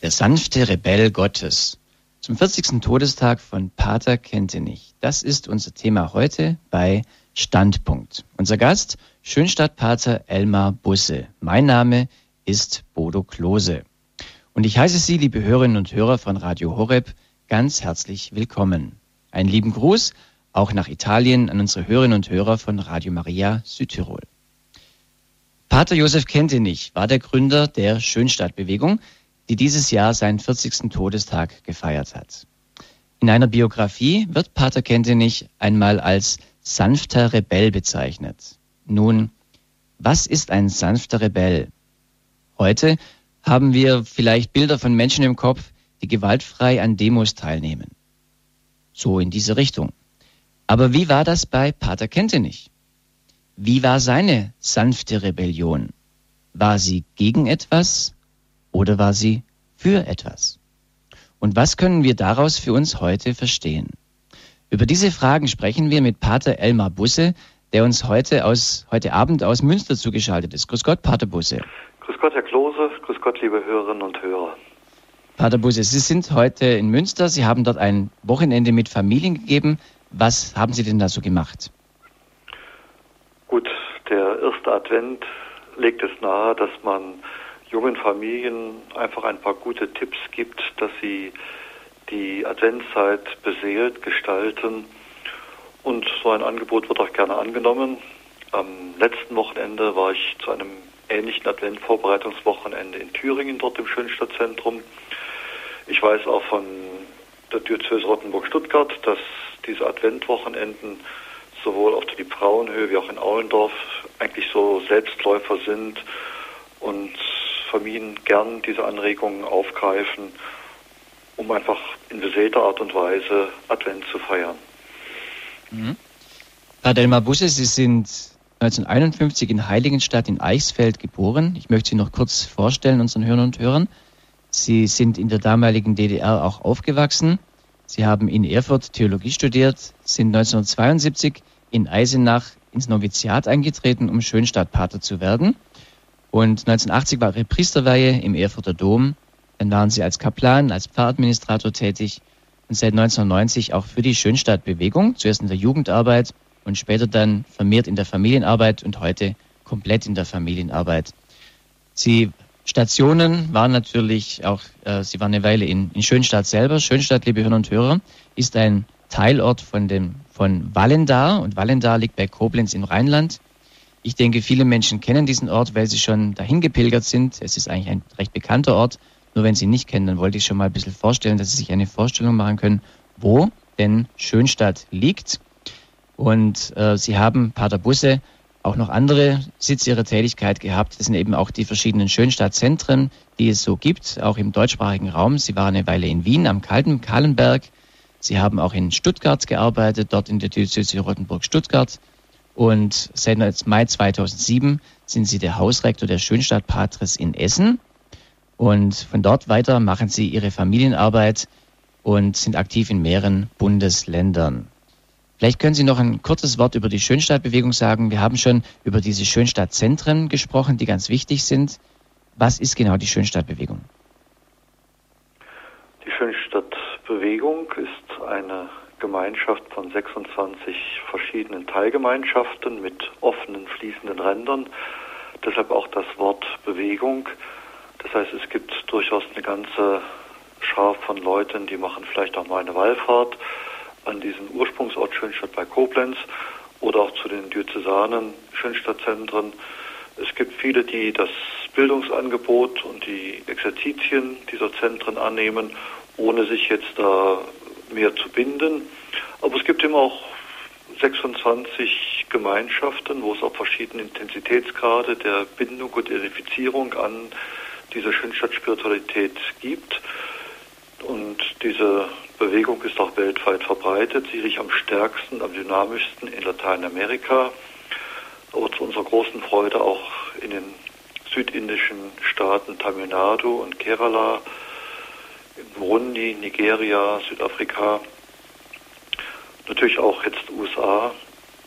Der sanfte Rebell Gottes. Zum 40. Todestag von Pater Kentenich. Das ist unser Thema heute bei Standpunkt. Unser Gast, Schönstadtpater Elmar Busse. Mein Name ist Bodo Klose. Und ich heiße Sie, liebe Hörerinnen und Hörer von Radio Horeb, ganz herzlich willkommen. Einen lieben Gruß auch nach Italien an unsere Hörerinnen und Hörer von Radio Maria Südtirol. Pater Josef Kentenich war der Gründer der Schönstadtbewegung, die dieses Jahr seinen 40. Todestag gefeiert hat. In einer Biografie wird Pater Kentenich einmal als sanfter Rebell bezeichnet. Nun, was ist ein sanfter Rebell? Heute haben wir vielleicht Bilder von Menschen im Kopf, die gewaltfrei an Demos teilnehmen. So in diese Richtung. Aber wie war das bei Pater Kentenich? Wie war seine sanfte Rebellion? War sie gegen etwas oder war sie für etwas? Und was können wir daraus für uns heute verstehen? Über diese Fragen sprechen wir mit Pater Elmar Busse, der uns heute aus heute Abend aus Münster zugeschaltet ist. Grüß Gott, Pater Busse. Grüß Gott, Herr Klose. Grüß Gott, liebe Hörerinnen und Hörer. Pater Busse, Sie sind heute in Münster. Sie haben dort ein Wochenende mit Familien gegeben. Was haben Sie denn da so gemacht? Gut, der erste Advent legt es nahe, dass man jungen Familien einfach ein paar gute Tipps gibt, dass sie die Adventszeit beseelt gestalten. Und so ein Angebot wird auch gerne angenommen. Am letzten Wochenende war ich zu einem ähnlichen Adventvorbereitungswochenende in Thüringen, dort im Schönstadtzentrum. Ich weiß auch von der Diözese Rottenburg-Stuttgart, dass diese Adventwochenenden sowohl auf der Liebfrauenhöhe wie auch in Aulendorf eigentlich so Selbstläufer sind und Familien gern diese Anregungen aufgreifen, um einfach in besäter Art und Weise Advent zu feiern. Mhm. Herr Delmar Busse, Sie sind 1951 in Heiligenstadt in Eichsfeld geboren. Ich möchte Sie noch kurz vorstellen, unseren Hörern und Hörern. Sie sind in der damaligen DDR auch aufgewachsen. Sie haben in Erfurt Theologie studiert, sind 1972 in Eisenach ins Noviziat eingetreten, um Schönstadtpater zu werden. Und 1980 war ihre Priesterweihe im Erfurter Dom. Dann waren sie als Kaplan, als Pfarradministrator tätig und seit 1990 auch für die Schönstadtbewegung, zuerst in der Jugendarbeit und später dann vermehrt in der Familienarbeit und heute komplett in der Familienarbeit. Sie Stationen waren natürlich auch, äh, sie waren eine Weile in, in Schönstadt selber. Schönstadt, liebe Hörer und Hörer, ist ein Teilort von dem, von Wallendar und Wallendar liegt bei Koblenz im Rheinland. Ich denke, viele Menschen kennen diesen Ort, weil sie schon dahin gepilgert sind. Es ist eigentlich ein recht bekannter Ort. Nur wenn Sie ihn nicht kennen, dann wollte ich schon mal ein bisschen vorstellen, dass Sie sich eine Vorstellung machen können, wo denn Schönstadt liegt. Und äh, Sie haben Pater Busse auch noch andere Sitze ihrer Tätigkeit gehabt. Das sind eben auch die verschiedenen Schönstadtzentren, die es so gibt, auch im deutschsprachigen Raum. Sie waren eine Weile in Wien am Kalten, Kahlenberg. Sie haben auch in Stuttgart gearbeitet, dort in der Diözese Rottenburg-Stuttgart. Und seit Mai 2007 sind Sie der Hausrektor der Schönstadtpatres in Essen. Und von dort weiter machen Sie Ihre Familienarbeit und sind aktiv in mehreren Bundesländern. Vielleicht können Sie noch ein kurzes Wort über die Schönstadtbewegung sagen. Wir haben schon über diese Schönstadtzentren gesprochen, die ganz wichtig sind. Was ist genau die Schönstadtbewegung? Die Schönstadtbewegung ist eine Gemeinschaft von 26 verschiedenen Teilgemeinschaften mit offenen, fließenden Rändern. Deshalb auch das Wort Bewegung. Das heißt, es gibt durchaus eine ganze Schar von Leuten, die machen vielleicht auch mal eine Wallfahrt an diesen Ursprungsort Schönstadt bei Koblenz oder auch zu den Diözesanen Schönstadtzentren. Es gibt viele, die das Bildungsangebot und die Exerzitien dieser Zentren annehmen, ohne sich jetzt da mehr zu binden. Aber es gibt eben auch 26 Gemeinschaften, wo es auch verschiedene Intensitätsgrade der Bindung und Identifizierung an diese Schönstadt-Spiritualität gibt. Und diese Bewegung ist auch weltweit verbreitet, sicherlich am stärksten, am dynamischsten in Lateinamerika, aber zu unserer großen Freude auch in den südindischen Staaten Tamil Nadu und Kerala, Burundi, Nigeria, Südafrika, natürlich auch jetzt USA,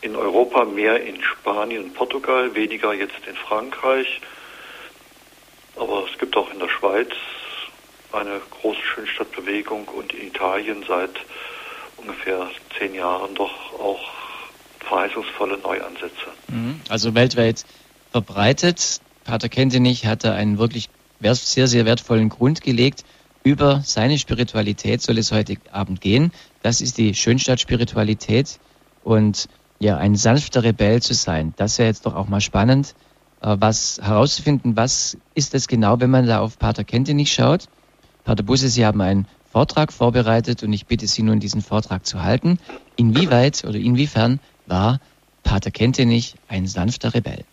in Europa mehr in Spanien und Portugal, weniger jetzt in Frankreich, aber es gibt auch in der Schweiz eine große Schönstadtbewegung und in Italien seit ungefähr zehn Jahren doch auch verheißungsvolle Neuansätze. Mhm. Also weltweit verbreitet. Pater Kentenich hatte einen wirklich sehr, sehr wertvollen Grund gelegt. Über seine Spiritualität soll es heute Abend gehen. Das ist die Schönstadt-Spiritualität. Und ja, ein sanfter Rebell zu sein, das wäre jetzt doch auch mal spannend, äh, was herauszufinden, was ist es genau, wenn man da auf Pater Kentenich schaut. Pater Busse, Sie haben einen Vortrag vorbereitet und ich bitte Sie nun, diesen Vortrag zu halten. Inwieweit oder inwiefern war Pater Kentenich ein sanfter Rebell?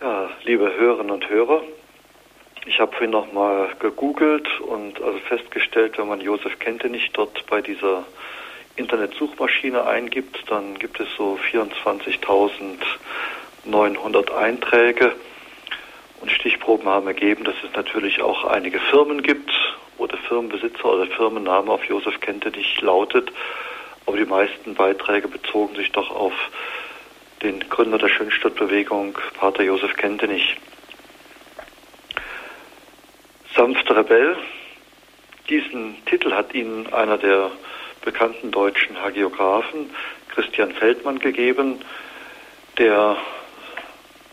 Ja, liebe Hörerinnen und Hörer, ich habe vorhin nochmal gegoogelt und also festgestellt, wenn man Josef Kentenich dort bei dieser Internetsuchmaschine eingibt, dann gibt es so 24.900 Einträge. Und Stichproben haben ergeben, dass es natürlich auch einige Firmen gibt, wo der Firmenbesitzer oder der Firmenname auf Josef Kentenich lautet. Aber die meisten Beiträge bezogen sich doch auf den Gründer der Schönstadtbewegung, Pater Josef Kentenich. Sanfter Rebell. Diesen Titel hat Ihnen einer der bekannten deutschen Hagiographen, Christian Feldmann, gegeben, der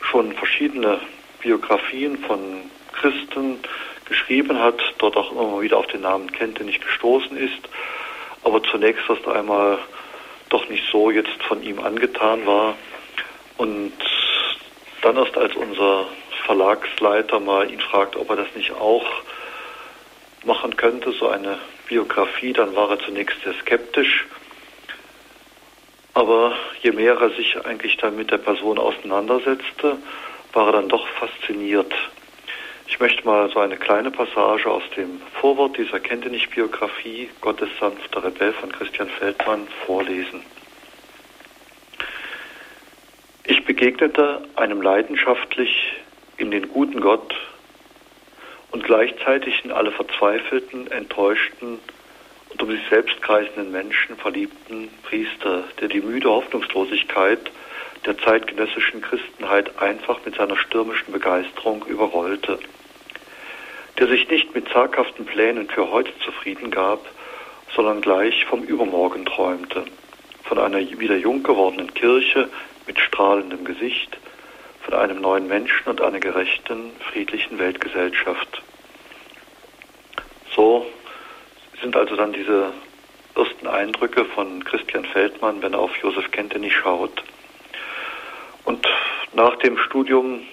schon verschiedene Biografien von Christen geschrieben hat, dort auch immer wieder auf den Namen Kente nicht gestoßen ist, aber zunächst erst einmal doch nicht so jetzt von ihm angetan war und dann erst als unser Verlagsleiter mal ihn fragt, ob er das nicht auch machen könnte, so eine Biografie, dann war er zunächst sehr skeptisch. Aber je mehr er sich eigentlich dann mit der Person auseinandersetzte, war er dann doch fasziniert. Ich möchte mal so eine kleine Passage aus dem Vorwort dieser Kennte nicht Biografie Gottes sanfter Rebell von Christian Feldmann vorlesen. Ich begegnete einem leidenschaftlich in den guten Gott und gleichzeitig in alle verzweifelten, enttäuschten und um sich selbst kreisenden Menschen verliebten Priester, der die müde Hoffnungslosigkeit der zeitgenössischen Christenheit einfach mit seiner stürmischen Begeisterung überrollte, der sich nicht mit zaghaften Plänen für heute zufrieden gab, sondern gleich vom Übermorgen träumte, von einer wieder jung gewordenen Kirche mit strahlendem Gesicht, von einem neuen Menschen und einer gerechten, friedlichen Weltgesellschaft. So sind also dann diese ersten Eindrücke von Christian Feldmann, wenn er auf Josef Kentenich schaut. Und nach dem Studium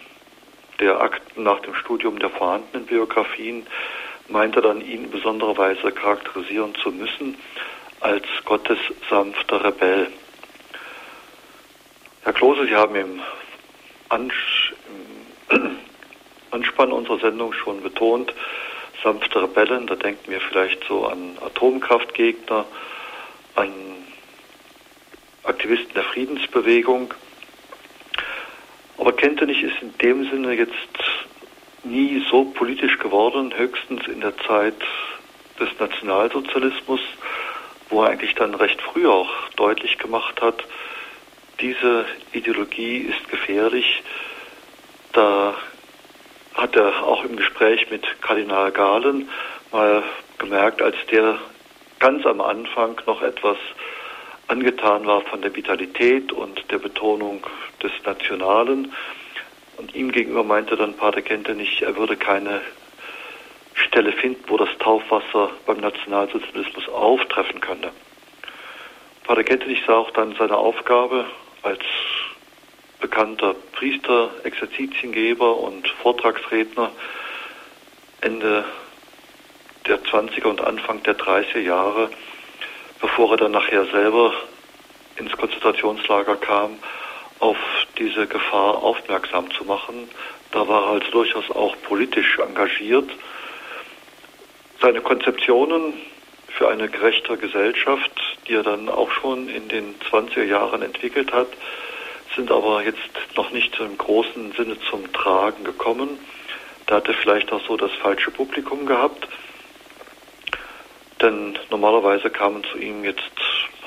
der Akten, nach dem Studium der vorhandenen Biografien, meint er dann, ihn in besonderer Weise charakterisieren zu müssen als Gottes sanfter Rebell. Herr Klose, Sie haben im Anspann unserer Sendung schon betont, sanfte Rebellen, da denken wir vielleicht so an Atomkraftgegner, an Aktivisten der Friedensbewegung. Aber Kentenich ist in dem Sinne jetzt nie so politisch geworden, höchstens in der Zeit des Nationalsozialismus, wo er eigentlich dann recht früh auch deutlich gemacht hat, diese Ideologie ist gefährlich. Da hat er auch im Gespräch mit Kardinal Gahlen mal gemerkt, als der ganz am Anfang noch etwas angetan war von der Vitalität und der Betonung des Nationalen. Und ihm gegenüber meinte dann Pater Kentenich, er würde keine Stelle finden, wo das Taufwasser beim Nationalsozialismus auftreffen könnte. Pater Kentenich sah auch dann seine Aufgabe als bekannter Priester, Exerzitiengeber und Vortragsredner Ende der 20er und Anfang der 30er Jahre, bevor er dann nachher selber ins Konzentrationslager kam, auf diese Gefahr aufmerksam zu machen. Da war er also durchaus auch politisch engagiert. Seine Konzeptionen für eine gerechte Gesellschaft, die er dann auch schon in den 20er Jahren entwickelt hat, sind aber jetzt noch nicht im großen Sinne zum Tragen gekommen. Da hat er vielleicht auch so das falsche Publikum gehabt. Denn normalerweise kamen zu ihm jetzt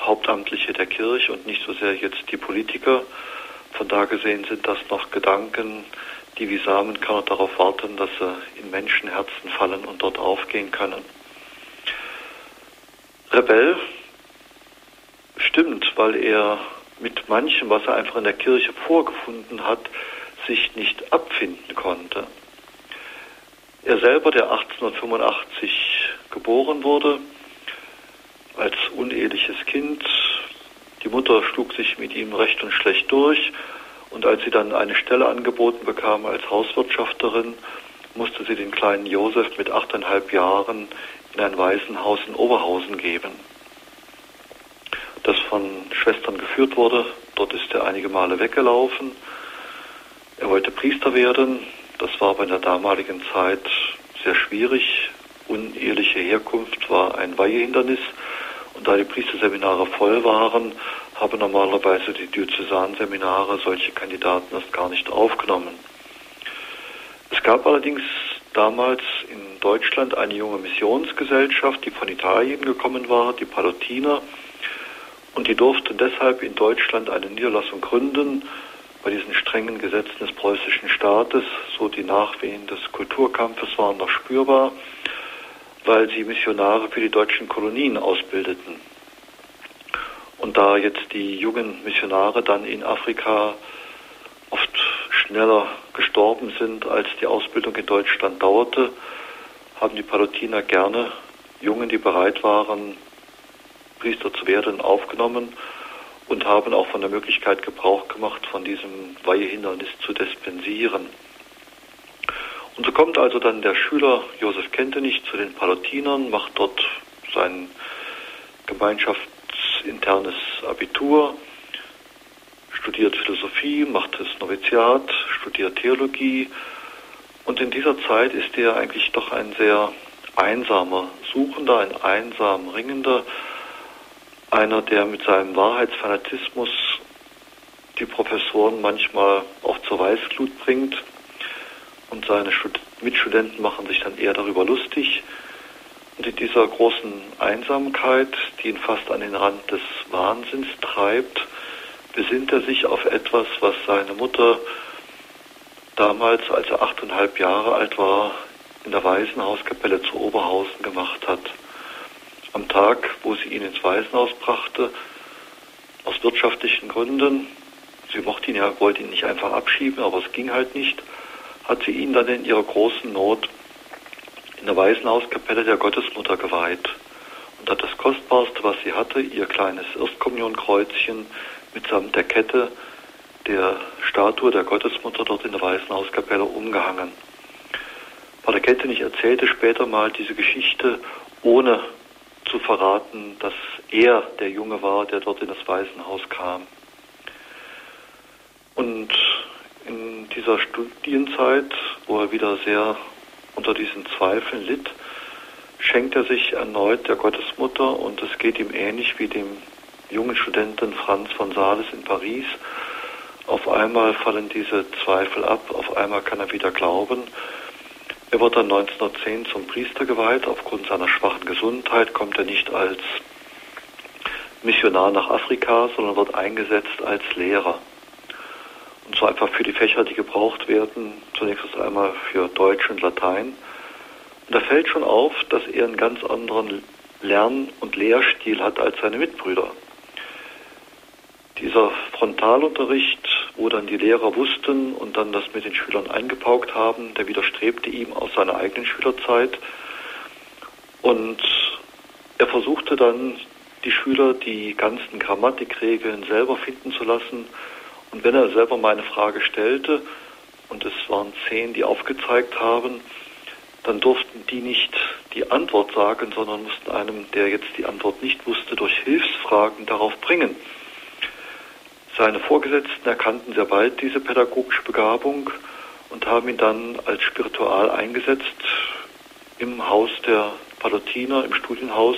Hauptamtliche der Kirche und nicht so sehr jetzt die Politiker. Von da gesehen sind das noch Gedanken, die wie Samenkörner darauf warten, dass sie in Menschenherzen fallen und dort aufgehen können. Rebell? Stimmt, weil er mit manchem, was er einfach in der Kirche vorgefunden hat, sich nicht abfinden konnte. Er selber, der 1885 geboren wurde, als uneheliches Kind, die Mutter schlug sich mit ihm recht und schlecht durch. Und als sie dann eine Stelle angeboten bekam als Hauswirtschafterin, musste sie den kleinen Josef mit achteinhalb Jahren in ein Waisenhaus in Oberhausen geben, das von Schwestern geführt wurde. Dort ist er einige Male weggelaufen. Er wollte Priester werden. Das war aber in der damaligen Zeit sehr schwierig. Uneheliche Herkunft war ein Weihehindernis. Und da die Priesterseminare voll waren, haben normalerweise die Diözesanseminare solche Kandidaten erst gar nicht aufgenommen. Es gab allerdings damals in Deutschland eine junge Missionsgesellschaft, die von Italien gekommen war, die Palutiner, und die durften deshalb in Deutschland eine Niederlassung gründen. Bei diesen strengen Gesetzen des preußischen Staates, so die Nachwehen des Kulturkampfes waren noch spürbar, weil sie Missionare für die deutschen Kolonien ausbildeten. Und da jetzt die jungen Missionare dann in Afrika oft schneller gestorben sind, als die Ausbildung in Deutschland dauerte, haben die Palutiner gerne Jungen, die bereit waren, Priester zu werden, aufgenommen und haben auch von der Möglichkeit Gebrauch gemacht, von diesem Weihehindernis zu dispensieren. Und so kommt also dann der Schüler Josef Kentenich zu den Palutinern, macht dort sein gemeinschaftsinternes Abitur, studiert Philosophie, macht das Noviziat, studiert Theologie und in dieser Zeit ist er eigentlich doch ein sehr einsamer Suchender, ein einsam Ringender, einer, der mit seinem Wahrheitsfanatismus die Professoren manchmal auch zur Weißglut bringt und seine Mitstudenten machen sich dann eher darüber lustig. Und in dieser großen Einsamkeit, die ihn fast an den Rand des Wahnsinns treibt, besinnt er sich auf etwas, was seine Mutter damals, als er achteinhalb Jahre alt war, in der Waisenhauskapelle zu Oberhausen gemacht hat. Am Tag, wo sie ihn ins Waisenhaus brachte, aus wirtschaftlichen Gründen, sie mochte ihn ja, wollte ihn nicht einfach abschieben, aber es ging halt nicht, hat sie ihn dann in ihrer großen Not in der Waisenhauskapelle der Gottesmutter geweiht und hat das Kostbarste, was sie hatte, ihr kleines Erstkommunienkreuzchen mitsamt der Kette der Statue der Gottesmutter dort in der Waisenhauskapelle umgehangen. Pater Kettenich erzählte später mal diese Geschichte, ohne zu verraten, dass er der Junge war, der dort in das Waisenhaus kam. Und in dieser Studienzeit, wo er wieder sehr unter diesen Zweifeln litt, schenkt er sich erneut der Gottesmutter und es geht ihm ähnlich wie dem jungen Studenten Franz von Sales in Paris. Auf einmal fallen diese Zweifel ab, auf einmal kann er wieder glauben. Er wird dann 1910 zum Priester geweiht. Aufgrund seiner schwachen Gesundheit kommt er nicht als Missionar nach Afrika, sondern wird eingesetzt als Lehrer. Und zwar einfach für die Fächer, die gebraucht werden, zunächst einmal für Deutsch und Latein. Und da fällt schon auf, dass er einen ganz anderen Lern- und Lehrstil hat als seine Mitbrüder. Dieser Frontalunterricht, wo dann die Lehrer wussten und dann das mit den Schülern eingepaukt haben, der widerstrebte ihm aus seiner eigenen Schülerzeit. Und er versuchte dann, die Schüler die ganzen Grammatikregeln selber finden zu lassen und wenn er selber mal eine Frage stellte, und es waren zehn, die aufgezeigt haben, dann durften die nicht die Antwort sagen, sondern mussten einem, der jetzt die Antwort nicht wusste, durch Hilfsfragen darauf bringen. Seine Vorgesetzten erkannten sehr bald diese pädagogische Begabung und haben ihn dann als Spiritual eingesetzt im Haus der Palutiner, im Studienhaus,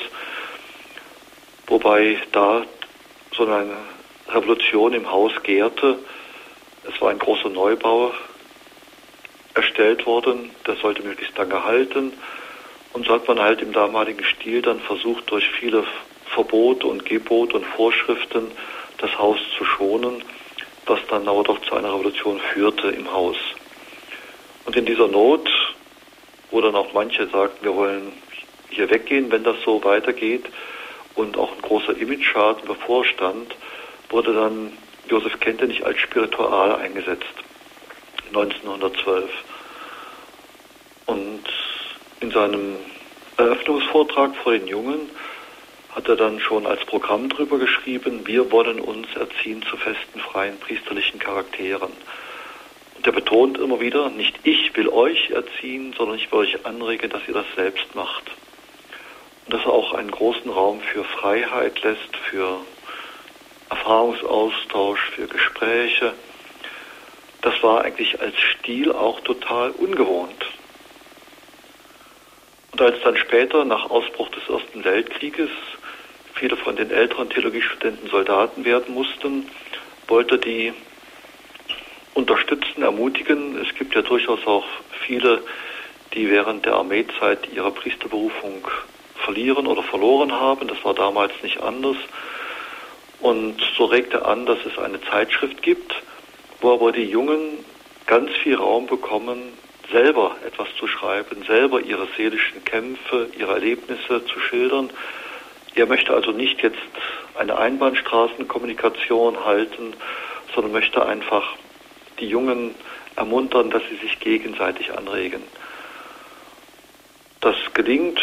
wobei da so eine Revolution im Haus gärte. Es war ein großer Neubau erstellt worden, der sollte möglichst lange halten. Und so hat man halt im damaligen Stil dann versucht, durch viele Verbote und Gebote und Vorschriften das Haus zu schonen, was dann aber doch zu einer Revolution führte im Haus. Und in dieser Not, wo dann auch manche sagten, wir wollen hier weggehen, wenn das so weitergeht, und auch ein großer Image-Schaden bevorstand, wurde dann Josef Kentenich als Spiritual eingesetzt, 1912. Und in seinem Eröffnungsvortrag vor den Jungen hat er dann schon als Programm drüber geschrieben, wir wollen uns erziehen zu festen, freien, priesterlichen Charakteren. Und er betont immer wieder, nicht ich will euch erziehen, sondern ich will euch anregen, dass ihr das selbst macht. Und dass er auch einen großen Raum für Freiheit lässt, für Erfahrungsaustausch, für Gespräche. Das war eigentlich als Stil auch total ungewohnt. Und als dann später nach Ausbruch des Ersten Weltkrieges viele von den älteren Theologiestudenten Soldaten werden mussten, wollte die unterstützen, ermutigen. Es gibt ja durchaus auch viele, die während der Armeezeit ihre Priesterberufung verlieren oder verloren haben. Das war damals nicht anders. Und so regt er an, dass es eine Zeitschrift gibt, wo aber die Jungen ganz viel Raum bekommen, selber etwas zu schreiben, selber ihre seelischen Kämpfe, ihre Erlebnisse zu schildern. Er möchte also nicht jetzt eine Einbahnstraßenkommunikation halten, sondern möchte einfach die Jungen ermuntern, dass sie sich gegenseitig anregen. Das gelingt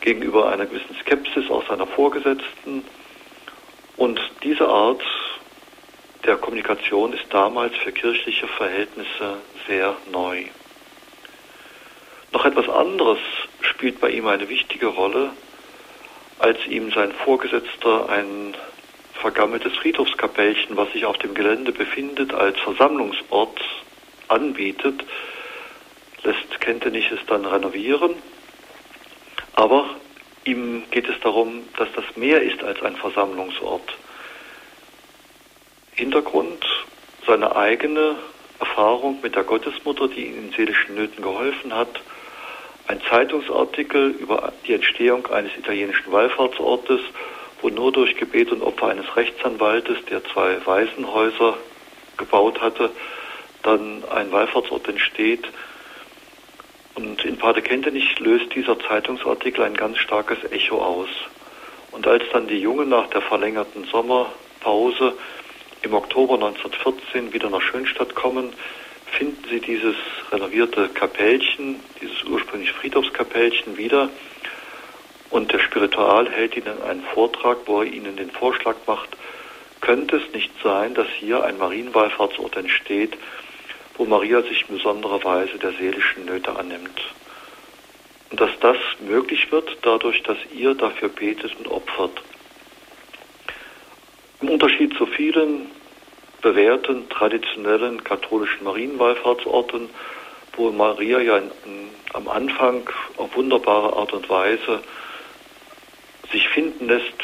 gegenüber einer gewissen Skepsis aus seiner Vorgesetzten. Und diese Art der Kommunikation ist damals für kirchliche Verhältnisse sehr neu. Noch etwas anderes spielt bei ihm eine wichtige Rolle, als ihm sein Vorgesetzter ein vergammeltes Friedhofskapellchen, was sich auf dem Gelände befindet, als Versammlungsort anbietet, lässt Kentenich es dann renovieren. Aber ihm geht es darum, dass das mehr ist als ein Versammlungsort. Hintergrund seine eigene Erfahrung mit der Gottesmutter, die ihm in seelischen Nöten geholfen hat, ein Zeitungsartikel über die Entstehung eines italienischen Wallfahrtsortes, wo nur durch Gebet und Opfer eines Rechtsanwaltes, der zwei Waisenhäuser gebaut hatte, dann ein Wallfahrtsort entsteht. Und in Pater Kentenich löst dieser Zeitungsartikel ein ganz starkes Echo aus. Und als dann die Jungen nach der verlängerten Sommerpause im Oktober 1914 wieder nach Schönstadt kommen, finden Sie dieses renovierte Kapellchen, dieses ursprüngliche Friedhofskapellchen wieder. Und der Spiritual hält Ihnen einen Vortrag, wo er Ihnen den Vorschlag macht, könnte es nicht sein, dass hier ein Marienwallfahrtsort entsteht, wo Maria sich in besonderer Weise der seelischen Nöte annimmt. Und dass das möglich wird dadurch, dass ihr dafür betet und opfert. Im Unterschied zu vielen bewährten, traditionellen katholischen Marienwallfahrtsorten, wo Maria ja in, in, am Anfang auf wunderbare Art und Weise sich finden lässt,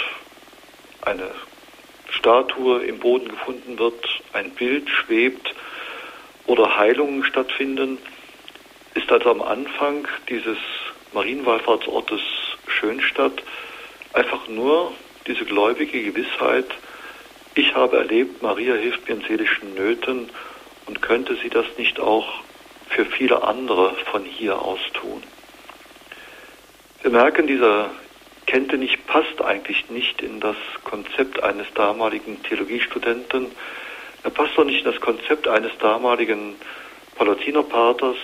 eine Statue im Boden gefunden wird, ein Bild schwebt oder Heilungen stattfinden, ist also am Anfang dieses Marienwallfahrtsortes Schönstadt einfach nur diese gläubige Gewissheit, ich habe erlebt, Maria hilft mir in seelischen Nöten und könnte sie das nicht auch für viele andere von hier aus tun. Wir merken, dieser Kentenich passt eigentlich nicht in das Konzept eines damaligen Theologiestudenten. Er passt auch nicht in das Konzept eines damaligen Palatinerpaters.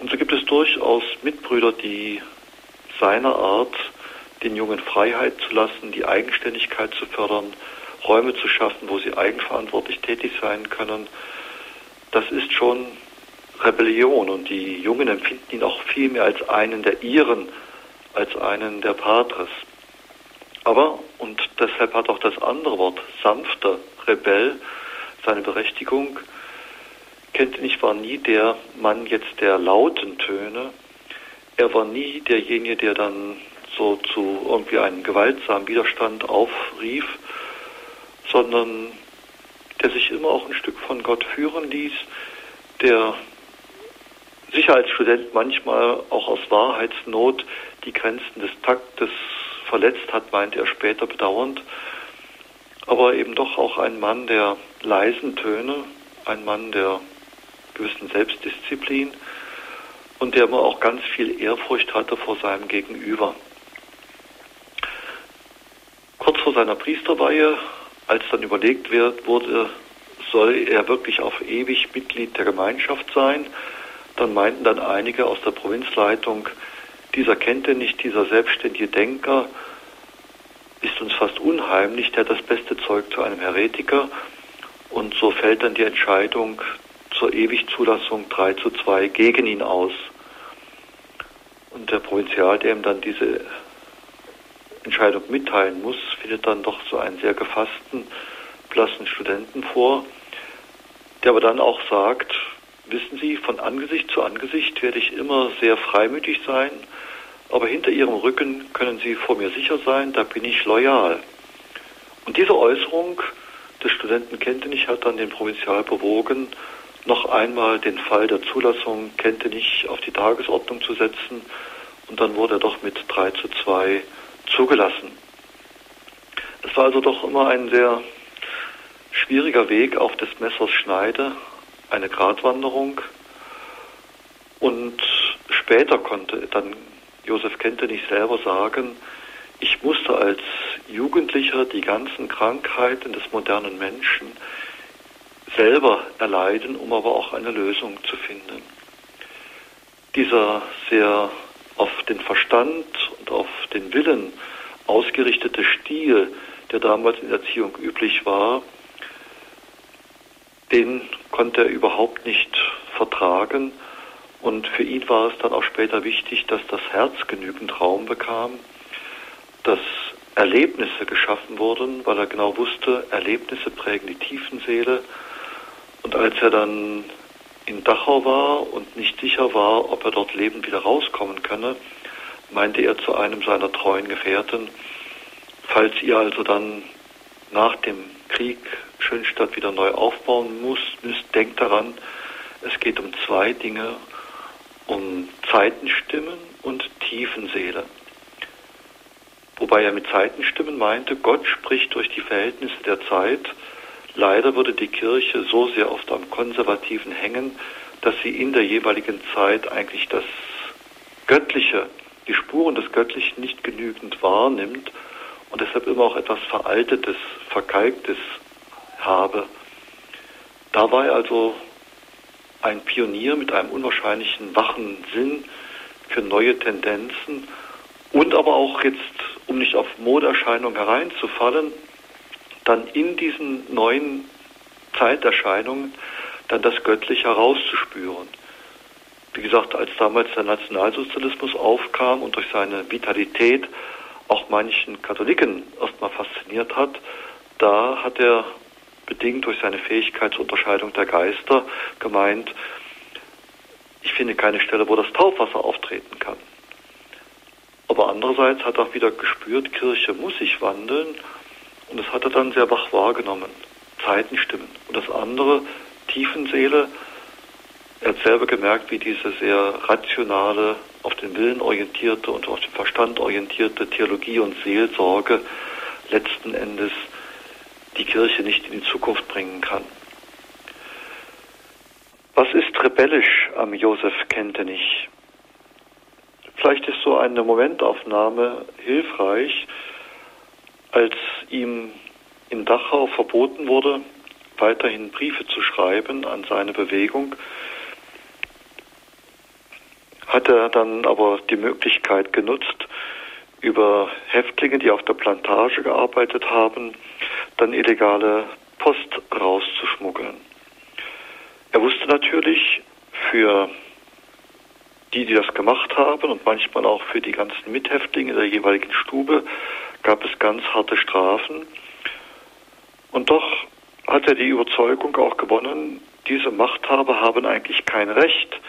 Und so gibt es durchaus Mitbrüder, die seiner Art, den Jungen Freiheit zu lassen, die Eigenständigkeit zu fördern, Räume zu schaffen, wo sie eigenverantwortlich tätig sein können, das ist schon Rebellion. Und die Jungen empfinden ihn auch viel mehr als einen der ihren, als einen der Patres. Aber, und deshalb hat auch das andere Wort, sanfter Rebell, seine Berechtigung, kennt nicht war nie der Mann jetzt der lauten Töne, er war nie derjenige, der dann so zu irgendwie einem gewaltsamen Widerstand aufrief, sondern der sich immer auch ein Stück von Gott führen ließ, der sicher als Student manchmal auch aus Wahrheitsnot die Grenzen des Taktes verletzt hat, meint er später bedauernd, aber eben doch auch ein Mann der leisen Töne, ein Mann der gewissen Selbstdisziplin, und der immer auch ganz viel Ehrfurcht hatte vor seinem Gegenüber. Kurz vor seiner Priesterweihe, als dann überlegt wird, wurde, soll er wirklich auf ewig Mitglied der Gemeinschaft sein, dann meinten dann einige aus der Provinzleitung, dieser kennt er nicht, dieser selbstständige Denker ist uns fast unheimlich, der hat das beste Zeug zu einem Heretiker. Und so fällt dann die Entscheidung zur Ewigzulassung 3 zu 2 gegen ihn aus. Und der Provinzial, der ihm dann diese Entscheidung mitteilen muss, findet dann doch so einen sehr gefassten, blassen Studenten vor, der aber dann auch sagt, wissen Sie, von Angesicht zu Angesicht werde ich immer sehr freimütig sein, aber hinter Ihrem Rücken können Sie vor mir sicher sein, da bin ich loyal. Und diese Äußerung des Studenten Kentenich hat dann den Provinzial bewogen, noch einmal den Fall der Zulassung Kentenich auf die Tagesordnung zu setzen und dann wurde er doch mit 3 zu 2 zugelassen. Es war also doch immer ein sehr schwieriger Weg auf des Messers Schneide, eine Gratwanderung. Und später konnte dann Josef Kentenich selber sagen, ich musste als Jugendlicher die ganzen Krankheiten des modernen Menschen selber erleiden, um aber auch eine Lösung zu finden. Dieser sehr auf den Verstand und auf den Willen ausgerichtete Stil, der damals in der Erziehung üblich war, den konnte er überhaupt nicht vertragen. Und für ihn war es dann auch später wichtig, dass das Herz genügend Raum bekam, dass Erlebnisse geschaffen wurden, weil er genau wusste, Erlebnisse prägen die Tiefenseele. Und als er dann in Dachau war und nicht sicher war, ob er dort lebend wieder rauskommen könne, meinte er zu einem seiner treuen Gefährten, falls ihr also dann nach dem Krieg Schönstadt wieder neu aufbauen muss, müsst, denkt daran, es geht um zwei Dinge, um Zeitenstimmen und Tiefenseele. Wobei er mit Zeitenstimmen meinte, Gott spricht durch die Verhältnisse der Zeit, Leider würde die Kirche so sehr oft am Konservativen hängen, dass sie in der jeweiligen Zeit eigentlich das Göttliche, die Spuren des Göttlichen nicht genügend wahrnimmt und deshalb immer auch etwas Veraltetes, Verkalktes habe. Da war er also ein Pionier mit einem unwahrscheinlichen wachen Sinn für neue Tendenzen und aber auch jetzt, um nicht auf Modeerscheinungen hereinzufallen, dann in diesen neuen Zeiterscheinungen dann das Göttliche herauszuspüren. Wie gesagt, als damals der Nationalsozialismus aufkam und durch seine Vitalität auch manchen Katholiken erstmal fasziniert hat, da hat er bedingt durch seine Fähigkeit zur Unterscheidung der Geister gemeint, ich finde keine Stelle, wo das Taufwasser auftreten kann. Aber andererseits hat er auch wieder gespürt, Kirche muss sich wandeln und das hat er dann sehr wach wahrgenommen. Zeitenstimmen. Und das andere, Tiefenseele, er hat selber gemerkt, wie diese sehr rationale, auf den Willen orientierte und auf den Verstand orientierte Theologie und Seelsorge letzten Endes die Kirche nicht in die Zukunft bringen kann. Was ist rebellisch am Josef Kentenich? Vielleicht ist so eine Momentaufnahme hilfreich, als ihm in Dachau verboten wurde, weiterhin Briefe zu schreiben an seine Bewegung, hat er dann aber die Möglichkeit genutzt, über Häftlinge, die auf der Plantage gearbeitet haben, dann illegale Post rauszuschmuggeln. Er wusste natürlich für die, die das gemacht haben und manchmal auch für die ganzen Mithäftlinge der jeweiligen Stube, gab es ganz harte Strafen. Und doch hat er die Überzeugung auch gewonnen, diese Machthaber haben eigentlich kein Recht,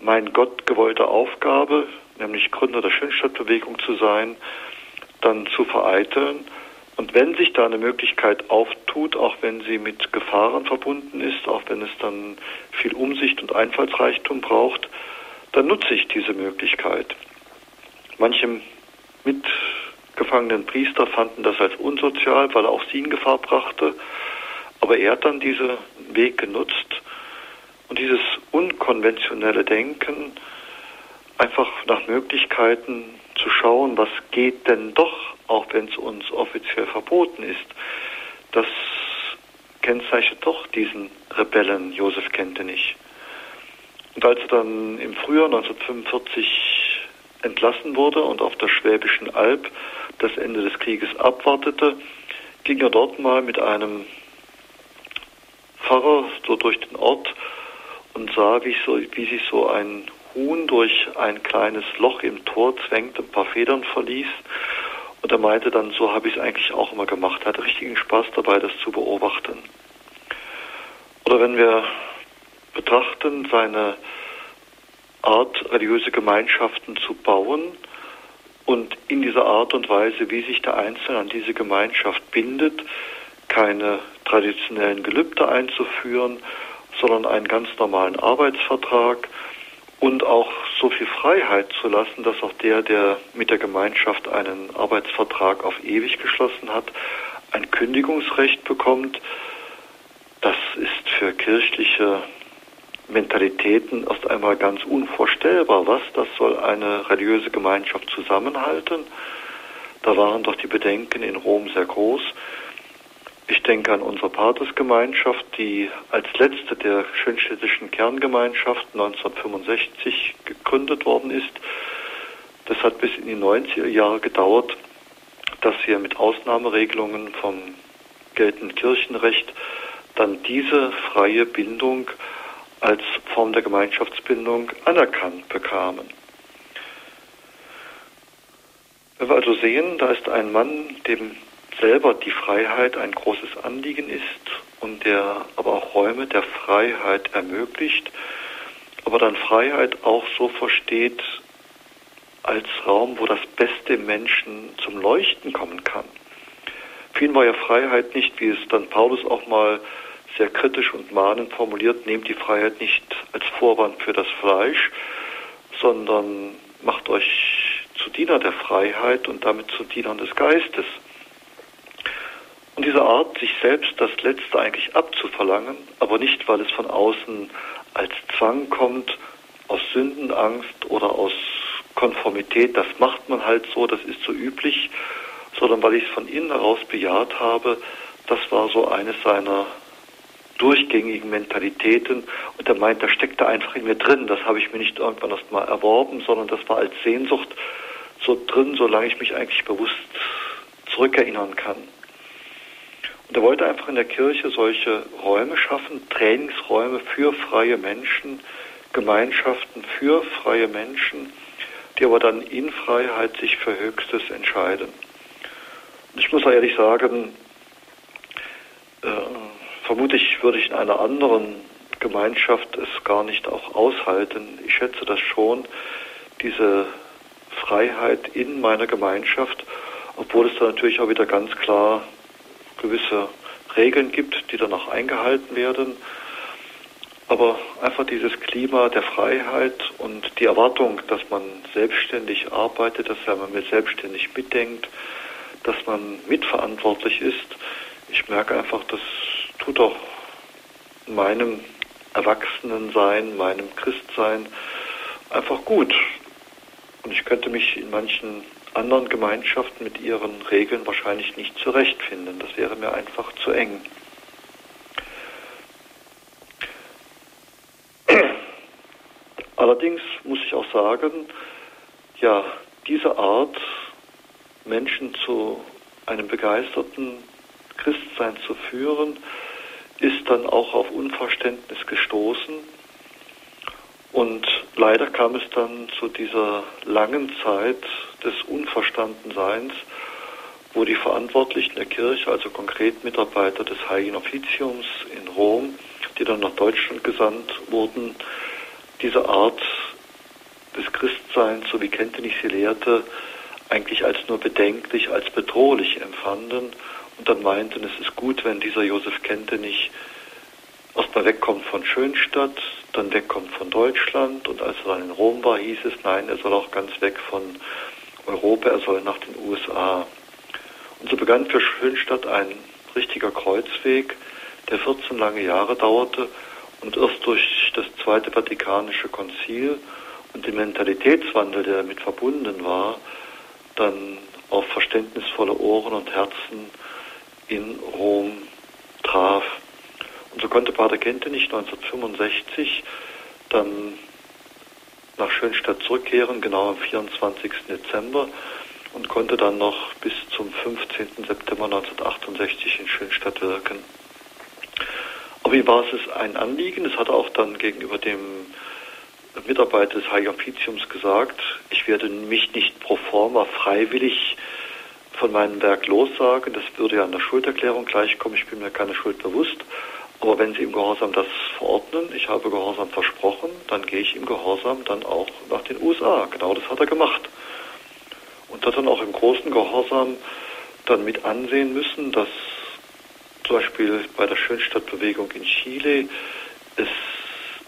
mein Gott gewollte Aufgabe, nämlich Gründer der Schönstadtbewegung zu sein, dann zu vereiteln. Und wenn sich da eine Möglichkeit auftut, auch wenn sie mit Gefahren verbunden ist, auch wenn es dann viel Umsicht und Einfallsreichtum braucht, dann nutze ich diese Möglichkeit. Manche mit gefangenen Priester fanden das als unsozial, weil er auch sie in Gefahr brachte. Aber er hat dann diesen Weg genutzt und dieses unkonventionelle Denken einfach nach Möglichkeiten zu schauen, was geht denn doch, auch wenn es uns offiziell verboten ist. Das kennzeichnet doch diesen Rebellen Josef Kentenich. Und als er dann im Frühjahr 1945 entlassen wurde und auf der Schwäbischen Alb das Ende des Krieges abwartete, ging er dort mal mit einem Pfarrer so durch den Ort und sah, wie, so, wie sich so ein Huhn durch ein kleines Loch im Tor zwängt, ein paar Federn verließ. Und er meinte dann, so habe ich es eigentlich auch immer gemacht. Er hatte richtigen Spaß dabei, das zu beobachten. Oder wenn wir betrachten, seine Art, religiöse Gemeinschaften zu bauen und in dieser Art und Weise, wie sich der Einzelne an diese Gemeinschaft bindet, keine traditionellen Gelübde einzuführen, sondern einen ganz normalen Arbeitsvertrag und auch so viel Freiheit zu lassen, dass auch der, der mit der Gemeinschaft einen Arbeitsvertrag auf ewig geschlossen hat, ein Kündigungsrecht bekommt. Das ist für kirchliche Mentalitäten erst einmal ganz unvorstellbar. Was, das soll eine religiöse Gemeinschaft zusammenhalten? Da waren doch die Bedenken in Rom sehr groß. Ich denke an unsere Patersgemeinschaft, die als letzte der schönstädtischen Kerngemeinschaften 1965 gegründet worden ist. Das hat bis in die 90er Jahre gedauert, dass wir mit Ausnahmeregelungen vom geltenden Kirchenrecht dann diese freie Bindung als Form der Gemeinschaftsbindung anerkannt bekamen. Wenn wir also sehen, da ist ein Mann, dem selber die Freiheit ein großes Anliegen ist und der aber auch Räume der Freiheit ermöglicht, aber dann Freiheit auch so versteht als Raum, wo das Beste im Menschen zum Leuchten kommen kann. Ihn war ja Freiheit nicht, wie es dann Paulus auch mal sehr kritisch und mahnend formuliert, nehmt die Freiheit nicht als Vorwand für das Fleisch, sondern macht euch zu Diener der Freiheit und damit zu Dienern des Geistes. Und diese Art, sich selbst das Letzte eigentlich abzuverlangen, aber nicht, weil es von außen als Zwang kommt, aus Sündenangst oder aus Konformität, das macht man halt so, das ist so üblich, sondern weil ich es von innen heraus bejaht habe, das war so eines seiner durchgängigen Mentalitäten und er meint, das steckt da einfach in mir drin, das habe ich mir nicht irgendwann erst mal erworben, sondern das war als Sehnsucht so drin, solange ich mich eigentlich bewusst zurückerinnern kann. Und er wollte einfach in der Kirche solche Räume schaffen, Trainingsräume für freie Menschen, Gemeinschaften für freie Menschen, die aber dann in Freiheit sich für Höchstes entscheiden. Und ich muss ehrlich sagen, äh, vermutlich würde ich in einer anderen Gemeinschaft es gar nicht auch aushalten. Ich schätze das schon, diese Freiheit in meiner Gemeinschaft, obwohl es da natürlich auch wieder ganz klar gewisse Regeln gibt, die dann auch eingehalten werden. Aber einfach dieses Klima der Freiheit und die Erwartung, dass man selbstständig arbeitet, dass man mit selbstständig mitdenkt, dass man mitverantwortlich ist. Ich merke einfach, das tut auch meinem Erwachsenensein, meinem Christsein einfach gut. Und ich könnte mich in manchen anderen Gemeinschaften mit ihren Regeln wahrscheinlich nicht zurechtfinden. Das wäre mir einfach zu eng. Allerdings muss ich auch sagen, ja, diese Art, Menschen zu einem begeisterten Christsein zu führen, ist dann auch auf Unverständnis gestoßen. Und leider kam es dann zu dieser langen Zeit des Unverstandenseins, wo die Verantwortlichen der Kirche, also konkret Mitarbeiter des Heiligen Offiziums in Rom, die dann nach Deutschland gesandt wurden, diese Art des Christseins, so wie Kentenich sie lehrte, eigentlich als nur bedenklich, als bedrohlich empfanden und dann meinten, es ist gut, wenn dieser Josef Kentenich erstmal wegkommt von Schönstadt, dann wegkommt von Deutschland und als er dann in Rom war, hieß es, nein, er soll auch ganz weg von Europa, er soll nach den USA. Und so begann für Schönstadt ein richtiger Kreuzweg, der 14 lange Jahre dauerte und erst durch das Zweite Vatikanische Konzil und den Mentalitätswandel, der damit verbunden war, dann auf verständnisvolle Ohren und Herzen in Rom traf. Und so konnte Pater Kentenich 1965 dann nach Schönstadt zurückkehren, genau am 24. Dezember und konnte dann noch bis zum 15. September 1968 in Schönstadt wirken. Aber ihm war es ein Anliegen, das hat er auch dann gegenüber dem Mitarbeiter des Heiligen Offiziums gesagt, ich werde mich nicht pro forma freiwillig von meinem Werk lossagen, das würde ja an der Schulderklärung gleichkommen, ich bin mir keine Schuld bewusst, aber wenn Sie im Gehorsam das verordnen, ich habe Gehorsam versprochen, dann gehe ich im Gehorsam dann auch nach den USA. Genau das hat er gemacht. Und hat dann auch im großen Gehorsam dann mit ansehen müssen, dass zum Beispiel bei der Schönstadtbewegung in Chile es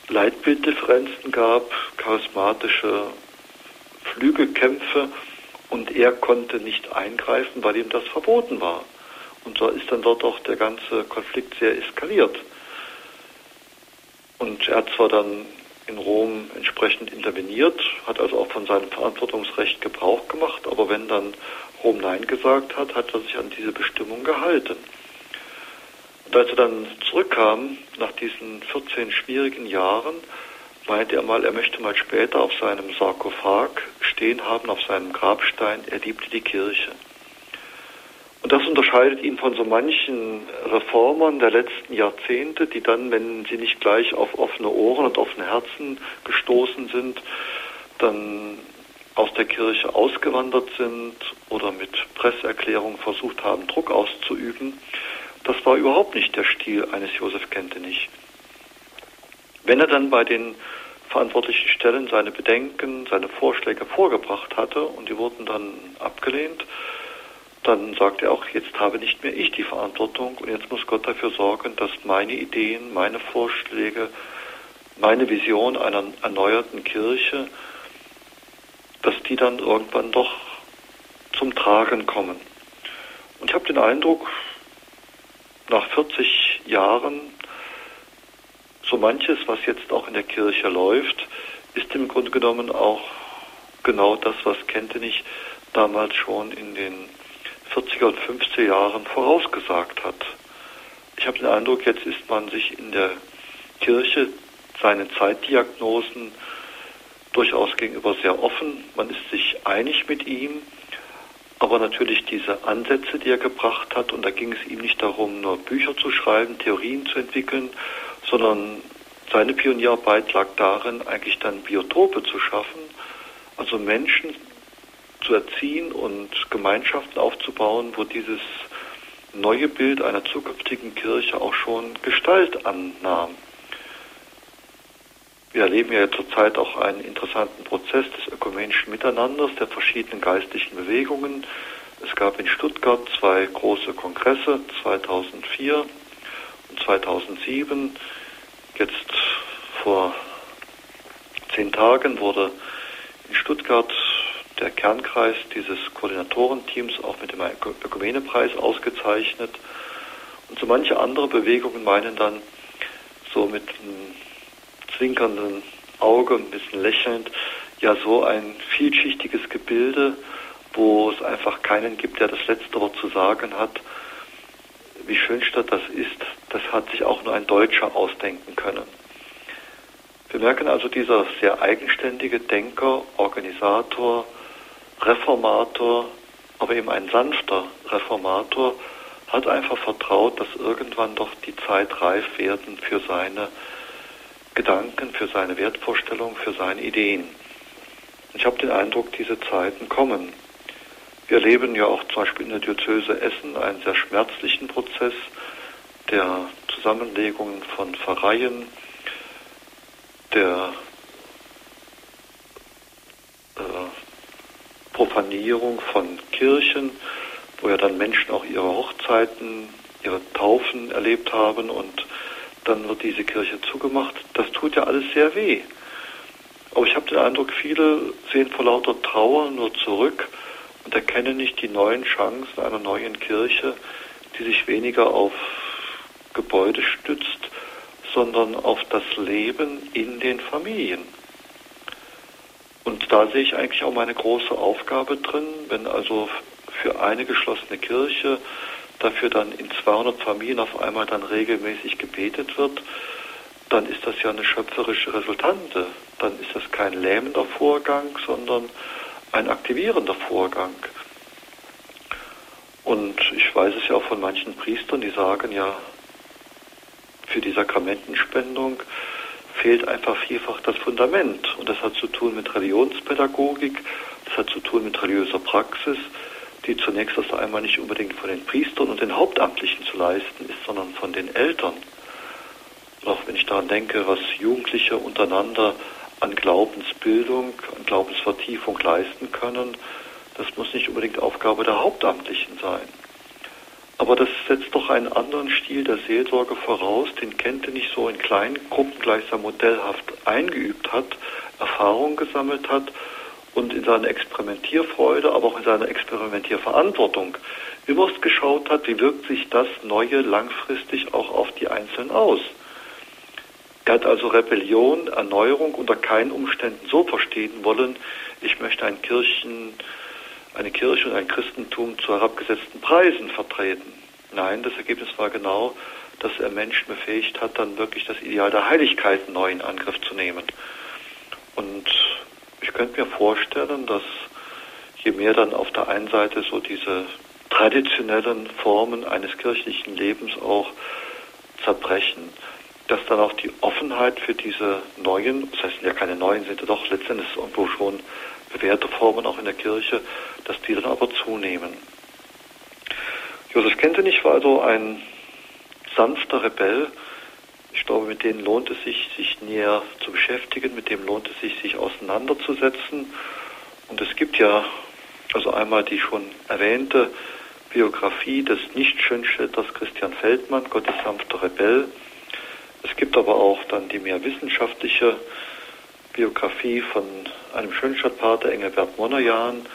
Leitbilddifferenzen gab, charismatische Flügelkämpfe und er konnte nicht eingreifen, weil ihm das verboten war. Und so ist dann dort auch der ganze Konflikt sehr eskaliert. Und er hat zwar dann in Rom entsprechend interveniert, hat also auch von seinem Verantwortungsrecht Gebrauch gemacht, aber wenn dann Rom Nein gesagt hat, hat er sich an diese Bestimmung gehalten. Und als er dann zurückkam, nach diesen 14 schwierigen Jahren, meinte er mal, er möchte mal später auf seinem Sarkophag stehen haben, auf seinem Grabstein, er liebte die Kirche. Und das unterscheidet ihn von so manchen Reformern der letzten Jahrzehnte, die dann, wenn sie nicht gleich auf offene Ohren und offene Herzen gestoßen sind, dann aus der Kirche ausgewandert sind oder mit Presseerklärungen versucht haben, Druck auszuüben. Das war überhaupt nicht der Stil eines Josef Kentenich. Wenn er dann bei den verantwortlichen Stellen seine Bedenken, seine Vorschläge vorgebracht hatte und die wurden dann abgelehnt, dann sagt er auch, jetzt habe nicht mehr ich die Verantwortung und jetzt muss Gott dafür sorgen, dass meine Ideen, meine Vorschläge, meine Vision einer erneuerten Kirche, dass die dann irgendwann doch zum Tragen kommen. Und ich habe den Eindruck, nach 40 Jahren, so manches, was jetzt auch in der Kirche läuft, ist im Grunde genommen auch genau das, was Kentenich damals schon in den 40er und 50er Jahren vorausgesagt hat. Ich habe den Eindruck, jetzt ist man sich in der Kirche seinen Zeitdiagnosen durchaus gegenüber sehr offen. Man ist sich einig mit ihm. Aber natürlich diese Ansätze, die er gebracht hat, und da ging es ihm nicht darum, nur Bücher zu schreiben, Theorien zu entwickeln, sondern seine Pionierarbeit lag darin, eigentlich dann Biotope zu schaffen, also Menschen zu erziehen und Gemeinschaften aufzubauen, wo dieses neue Bild einer zukünftigen Kirche auch schon Gestalt annahm. Wir erleben ja zurzeit auch einen interessanten Prozess des ökumenischen Miteinanders der verschiedenen geistlichen Bewegungen. Es gab in Stuttgart zwei große Kongresse, 2004 und 2007. Jetzt vor zehn Tagen wurde in Stuttgart der Kernkreis dieses Koordinatorenteams auch mit dem Ökumenepreis ausgezeichnet. Und so manche andere Bewegungen meinen dann so mit einem zwinkernden Auge, ein bisschen lächelnd, ja so ein vielschichtiges Gebilde, wo es einfach keinen gibt, der das letzte Wort zu sagen hat. Wie Schönstadt das ist, das hat sich auch nur ein Deutscher ausdenken können. Wir merken also, dieser sehr eigenständige Denker, Organisator, Reformator, aber eben ein sanfter Reformator, hat einfach vertraut, dass irgendwann doch die Zeit reif werden für seine Gedanken, für seine Wertvorstellungen, für seine Ideen. Ich habe den Eindruck, diese Zeiten kommen. Wir erleben ja auch zum Beispiel in der Diözese Essen einen sehr schmerzlichen Prozess der Zusammenlegung von Pfarreien, der äh, Profanierung von Kirchen, wo ja dann Menschen auch ihre Hochzeiten, ihre Taufen erlebt haben und dann wird diese Kirche zugemacht. Das tut ja alles sehr weh. Aber ich habe den Eindruck, viele sehen vor lauter Trauer nur zurück und erkennen nicht die neuen Chancen einer neuen Kirche, die sich weniger auf Gebäude stützt, sondern auf das Leben in den Familien. Und da sehe ich eigentlich auch meine große Aufgabe drin, wenn also für eine geschlossene Kirche dafür dann in 200 Familien auf einmal dann regelmäßig gebetet wird, dann ist das ja eine schöpferische Resultante. Dann ist das kein lähmender Vorgang, sondern ein aktivierender Vorgang. Und ich weiß es ja auch von manchen Priestern, die sagen ja, für die Sakramentenspendung fehlt einfach vielfach das Fundament. Und das hat zu tun mit Religionspädagogik, das hat zu tun mit religiöser Praxis, die zunächst erst einmal nicht unbedingt von den Priestern und den Hauptamtlichen zu leisten ist, sondern von den Eltern. Auch wenn ich daran denke, was Jugendliche untereinander an Glaubensbildung, an Glaubensvertiefung leisten können, das muss nicht unbedingt Aufgabe der Hauptamtlichen sein. Aber das setzt doch einen anderen Stil der Seelsorge voraus, den Kente nicht so in kleinen Gruppen gleichsam modellhaft eingeübt hat, Erfahrung gesammelt hat und in seiner Experimentierfreude, aber auch in seiner Experimentierverantwortung immer geschaut hat, wie wirkt sich das Neue langfristig auch auf die Einzelnen aus. Er hat also Rebellion, Erneuerung unter keinen Umständen so verstehen wollen, ich möchte ein Kirchen, eine Kirche und ein Christentum zu herabgesetzten Preisen vertreten. Nein, das Ergebnis war genau, dass er Menschen befähigt hat, dann wirklich das Ideal der Heiligkeit neu in Angriff zu nehmen. Und ich könnte mir vorstellen, dass je mehr dann auf der einen Seite so diese traditionellen Formen eines kirchlichen Lebens auch zerbrechen, dass dann auch die Offenheit für diese neuen, das heißt ja keine neuen, sind ja doch letztendlich irgendwo schon bewährte Formen auch in der Kirche, dass die dann aber zunehmen. Josef Kentenich war also ein sanfter Rebell, ich glaube, mit denen lohnt es sich, sich näher zu beschäftigen, mit dem lohnt es sich, sich auseinanderzusetzen. Und es gibt ja also einmal die schon erwähnte Biografie des Nicht-Schönstädters Christian Feldmann, Gottes sanfter Rebell. Es gibt aber auch dann die mehr wissenschaftliche Biografie von einem Schönstadtpater Engelbert Monojan,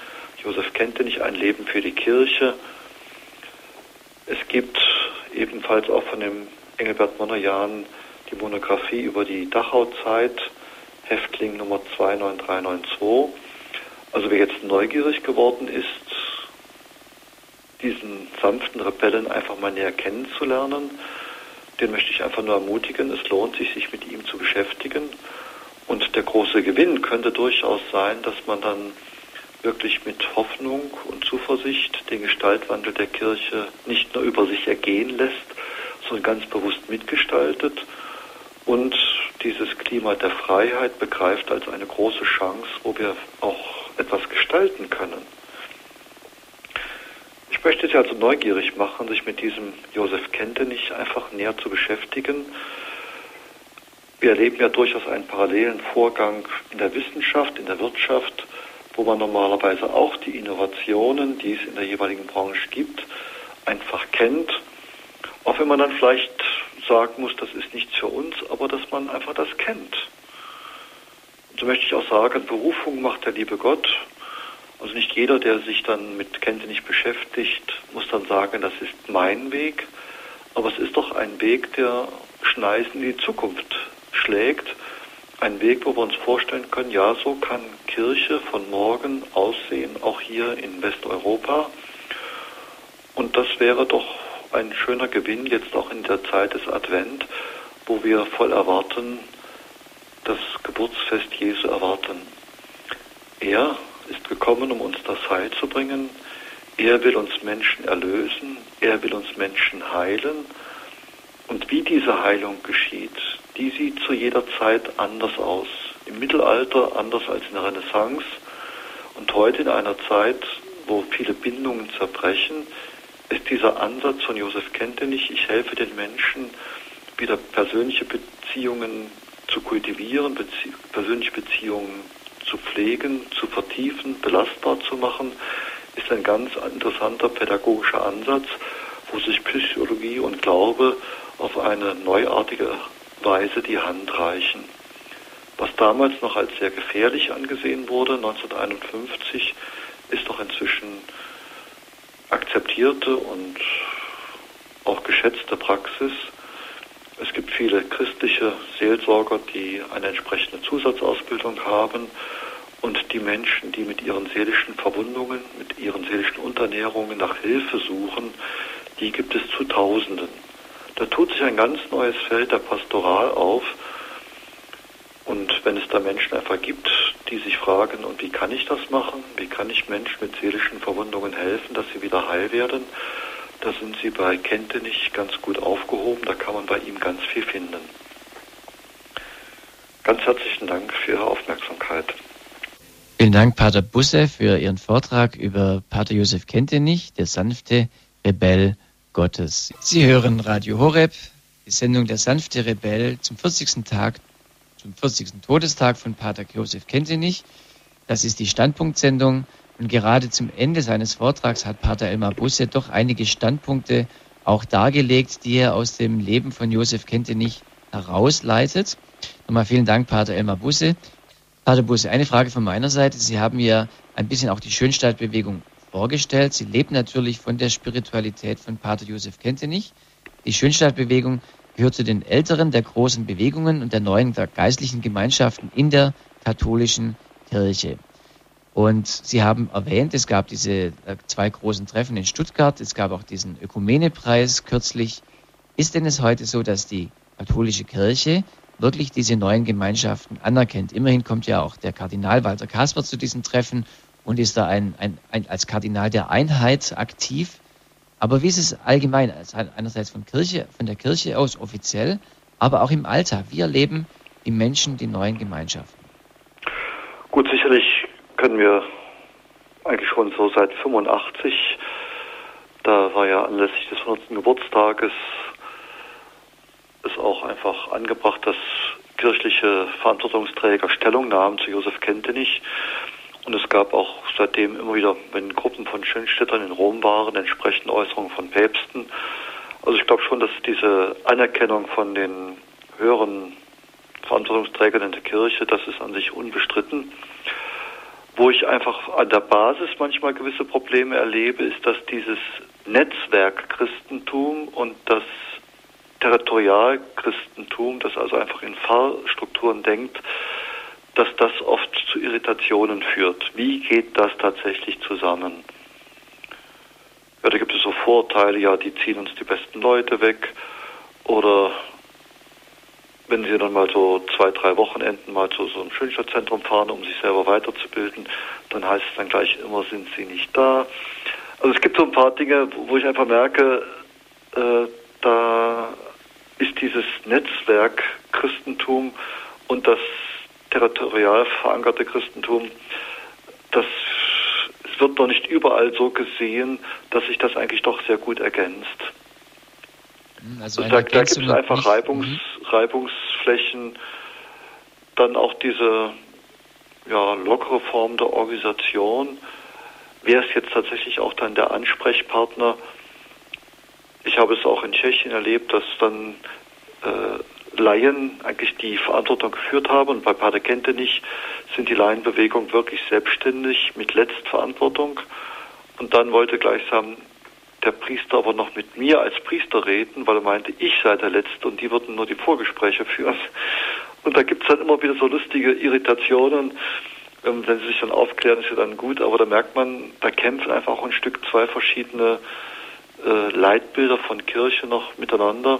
Josef Kentenich, ein Leben für die Kirche. Es gibt ebenfalls auch von dem Engelbert Monojan die Monographie über die Dachauzeit, Häftling Nummer 29392. Also wer jetzt neugierig geworden ist, diesen sanften Rebellen einfach mal näher kennenzulernen, den möchte ich einfach nur ermutigen. Es lohnt sich, sich mit ihm zu beschäftigen. Und der große Gewinn könnte durchaus sein, dass man dann wirklich mit Hoffnung und Zuversicht den Gestaltwandel der Kirche nicht nur über sich ergehen lässt, sondern ganz bewusst mitgestaltet und dieses Klima der Freiheit begreift als eine große Chance, wo wir auch etwas gestalten können. Ich möchte Sie also neugierig machen, sich mit diesem Josef Kentenich einfach näher zu beschäftigen. Wir erleben ja durchaus einen parallelen Vorgang in der Wissenschaft, in der Wirtschaft, wo man normalerweise auch die Innovationen, die es in der jeweiligen Branche gibt, einfach kennt auch wenn man dann vielleicht sagen muss, das ist nichts für uns, aber dass man einfach das kennt. Und so möchte ich auch sagen, Berufung macht der liebe Gott. Also nicht jeder, der sich dann mit Kente nicht beschäftigt, muss dann sagen, das ist mein Weg. Aber es ist doch ein Weg, der Schneisen in die Zukunft schlägt. Ein Weg, wo wir uns vorstellen können, ja, so kann Kirche von morgen aussehen, auch hier in Westeuropa. Und das wäre doch ein schöner Gewinn jetzt auch in der Zeit des Advent, wo wir voll erwarten, das Geburtsfest Jesu erwarten. Er ist gekommen, um uns das Heil zu bringen. Er will uns Menschen erlösen. Er will uns Menschen heilen. Und wie diese Heilung geschieht, die sieht zu jeder Zeit anders aus. Im Mittelalter anders als in der Renaissance und heute in einer Zeit, wo viele Bindungen zerbrechen, ist dieser Ansatz von Josef Kentenich, ich helfe den Menschen, wieder persönliche Beziehungen zu kultivieren, persönliche Beziehungen zu pflegen, zu vertiefen, belastbar zu machen, ist ein ganz interessanter pädagogischer Ansatz, wo sich Psychologie und Glaube auf eine neuartige Weise die Hand reichen. Was damals noch als sehr gefährlich angesehen wurde, 1951, ist doch inzwischen akzeptierte und auch geschätzte Praxis. Es gibt viele christliche Seelsorger, die eine entsprechende Zusatzausbildung haben Und die Menschen, die mit ihren seelischen Verwundungen, mit ihren seelischen Unternährungen nach Hilfe suchen, die gibt es zu Tausenden. Da tut sich ein ganz neues Feld der Pastoral auf. Und wenn es da Menschen einfach gibt, die sich fragen, und wie kann ich das machen? Wie kann ich Menschen mit seelischen Verwundungen helfen, dass sie wieder heil werden? Da sind sie bei Kentenich ganz gut aufgehoben. Da kann man bei ihm ganz viel finden. Ganz herzlichen Dank für Ihre Aufmerksamkeit. Vielen Dank, Pater Busse, für Ihren Vortrag über Pater Josef Kentenich, der sanfte Rebell Gottes. Sie hören Radio Horeb, die Sendung Der sanfte Rebell zum 40. Tag, zum 40. Todestag von Pater Josef Kentenich. Das ist die Standpunktsendung. Und gerade zum Ende seines Vortrags hat Pater Elmar Busse doch einige Standpunkte auch dargelegt, die er aus dem Leben von Josef Kentenich herausleitet. Nochmal vielen Dank, Pater Elmar Busse. Pater Busse, eine Frage von meiner Seite. Sie haben ja ein bisschen auch die Schönstadtbewegung vorgestellt. Sie lebt natürlich von der Spiritualität von Pater Josef Kentenich. Die Schönstadtbewegung gehört zu den älteren der großen Bewegungen und der neuen der geistlichen Gemeinschaften in der katholischen Kirche. Und Sie haben erwähnt, es gab diese äh, zwei großen Treffen in Stuttgart, es gab auch diesen Ökumenepreis kürzlich. Ist denn es heute so, dass die katholische Kirche wirklich diese neuen Gemeinschaften anerkennt. Immerhin kommt ja auch der Kardinal Walter Kasper zu diesen Treffen und ist da ein, ein, ein, als Kardinal der Einheit aktiv. Aber wie ist es allgemein, also einerseits von, Kirche, von der Kirche aus offiziell, aber auch im Alltag? Wie erleben die Menschen die neuen Gemeinschaften? Gut, sicherlich können wir eigentlich schon so seit 85, da war ja anlässlich des 100. Geburtstages ist auch einfach angebracht, dass kirchliche Verantwortungsträger Stellung nahmen zu Josef Kentenich. Und es gab auch seitdem immer wieder, wenn Gruppen von Schönstädtern in Rom waren, entsprechende Äußerungen von Päpsten. Also ich glaube schon, dass diese Anerkennung von den höheren Verantwortungsträgern in der Kirche, das ist an sich unbestritten. Wo ich einfach an der Basis manchmal gewisse Probleme erlebe, ist, dass dieses Netzwerk Christentum und das Territorialchristentum, das also einfach in Pfarrstrukturen denkt, dass das oft zu Irritationen führt. Wie geht das tatsächlich zusammen? Ja, da gibt es so Vorteile, ja, die ziehen uns die besten Leute weg. Oder wenn sie dann mal so zwei, drei Wochenenden mal zu so einem Schönstadtzentrum fahren, um sich selber weiterzubilden, dann heißt es dann gleich immer, sind sie nicht da. Also es gibt so ein paar Dinge, wo ich einfach merke, äh, da ist dieses Netzwerk Christentum und das territorial verankerte Christentum, das wird noch nicht überall so gesehen, dass sich das eigentlich doch sehr gut ergänzt. Hm, also da, da gibt es einfach Reibungs, mhm. Reibungsflächen, dann auch diese ja, lockere Form der Organisation. Wer ist jetzt tatsächlich auch dann der Ansprechpartner? Ich habe es auch in Tschechien erlebt, dass dann äh, Laien eigentlich die Verantwortung geführt haben und bei Pater Kentenich sind die Laienbewegung wirklich selbstständig mit Letztverantwortung und dann wollte gleichsam der Priester aber noch mit mir als Priester reden, weil er meinte, ich sei der Letzte und die würden nur die Vorgespräche führen. Und da gibt es dann immer wieder so lustige Irritationen. Ähm, wenn sie sich dann aufklären, ist ja dann gut, aber da merkt man, da kämpfen einfach auch ein Stück zwei verschiedene äh, Leitbilder von Kirche noch miteinander.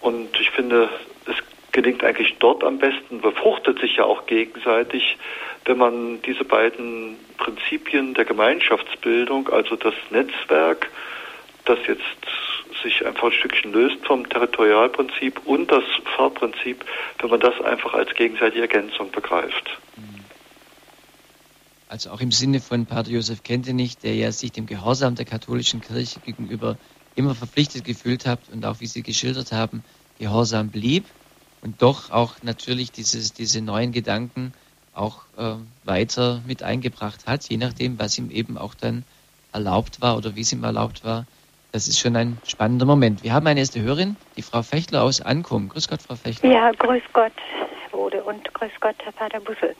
Und ich finde, es gelingt eigentlich dort am besten, befruchtet sich ja auch gegenseitig, wenn man diese beiden Prinzipien der Gemeinschaftsbildung, also das Netzwerk, das jetzt sich einfach ein Stückchen löst vom Territorialprinzip und das Fahrprinzip, wenn man das einfach als gegenseitige Ergänzung begreift. Mhm. Also auch im Sinne von Pater Josef Kentenich, der ja sich dem Gehorsam der katholischen Kirche gegenüber immer verpflichtet gefühlt hat und auch, wie Sie geschildert haben, Gehorsam blieb und doch auch natürlich dieses, diese neuen Gedanken auch äh, weiter mit eingebracht hat, je nachdem, was ihm eben auch dann erlaubt war oder wie es ihm erlaubt war. Das ist schon ein spannender Moment. Wir haben eine erste Hörerin, die Frau Fechtler aus Ankum. Grüß Gott, Frau Fechtler. Ja, grüß Gott, Herr Bode, und grüß Gott, Herr Pater Bussel.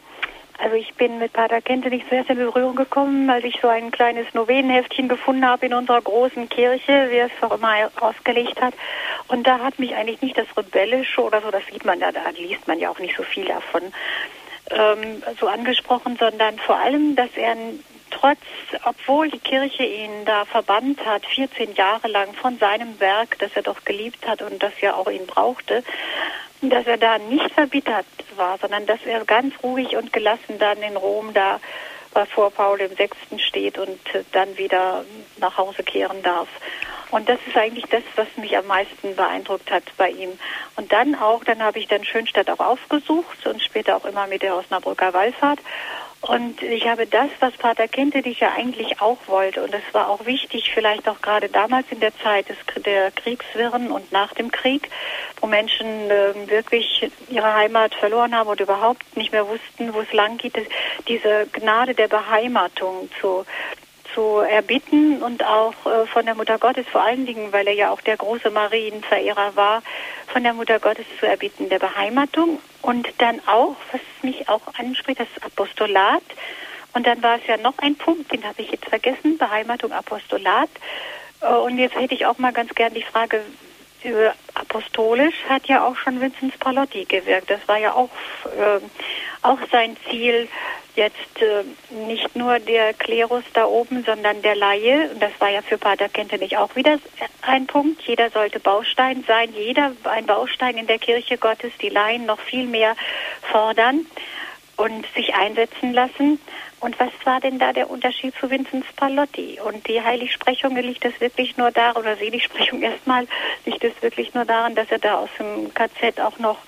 Also ich bin mit Pater Kente nicht zuerst in Berührung gekommen, weil ich so ein kleines Novenenheftchen gefunden habe in unserer großen Kirche, wie es auch immer ausgelegt hat. Und da hat mich eigentlich nicht das Rebellische oder so, das sieht man da, da liest man ja auch nicht so viel davon, ähm, so angesprochen, sondern vor allem, dass er trotz, obwohl die Kirche ihn da verbannt hat, 14 Jahre lang von seinem Werk, das er doch geliebt hat und das ja auch ihn brauchte, dass er da nicht verbittert war, sondern dass er ganz ruhig und gelassen dann in Rom da vor Paul VI. steht und dann wieder nach Hause kehren darf. Und das ist eigentlich das, was mich am meisten beeindruckt hat bei ihm. Und dann auch, dann habe ich dann Schönstadt auch aufgesucht und später auch immer mit der Osnabrücker Wallfahrt. Und ich habe das, was Pater Kentenich ja eigentlich auch wollte, und das war auch wichtig, vielleicht auch gerade damals in der Zeit des, der Kriegswirren und nach dem Krieg, wo Menschen äh, wirklich ihre Heimat verloren haben und überhaupt nicht mehr wussten, wo es lang geht, diese Gnade der Beheimatung zu, zu erbitten und auch äh, von der Mutter Gottes, vor allen Dingen, weil er ja auch der große Marienverehrer war, von der Mutter Gottes zu erbitten, der Beheimatung und dann auch, was mich auch anspricht, das Apostolat. Und dann war es ja noch ein Punkt, den habe ich jetzt vergessen, Beheimatung, Apostolat. Äh, und jetzt hätte ich auch mal ganz gern die Frage, apostolisch hat ja auch schon Vinzenz Palotti gewirkt. Das war ja auch, äh, auch sein Ziel, jetzt äh, nicht nur der Klerus da oben, sondern der Laie. Und das war ja für Pater Kentenich auch wieder ein Punkt. Jeder sollte Baustein sein, jeder ein Baustein in der Kirche Gottes, die Laien noch viel mehr fordern und sich einsetzen lassen. Und was war denn da der Unterschied zu Vinzenz Palotti? Und die Heiligsprechung liegt es wirklich nur daran, oder Seligsprechung erstmal, liegt es wirklich nur daran, dass er da aus dem KZ auch noch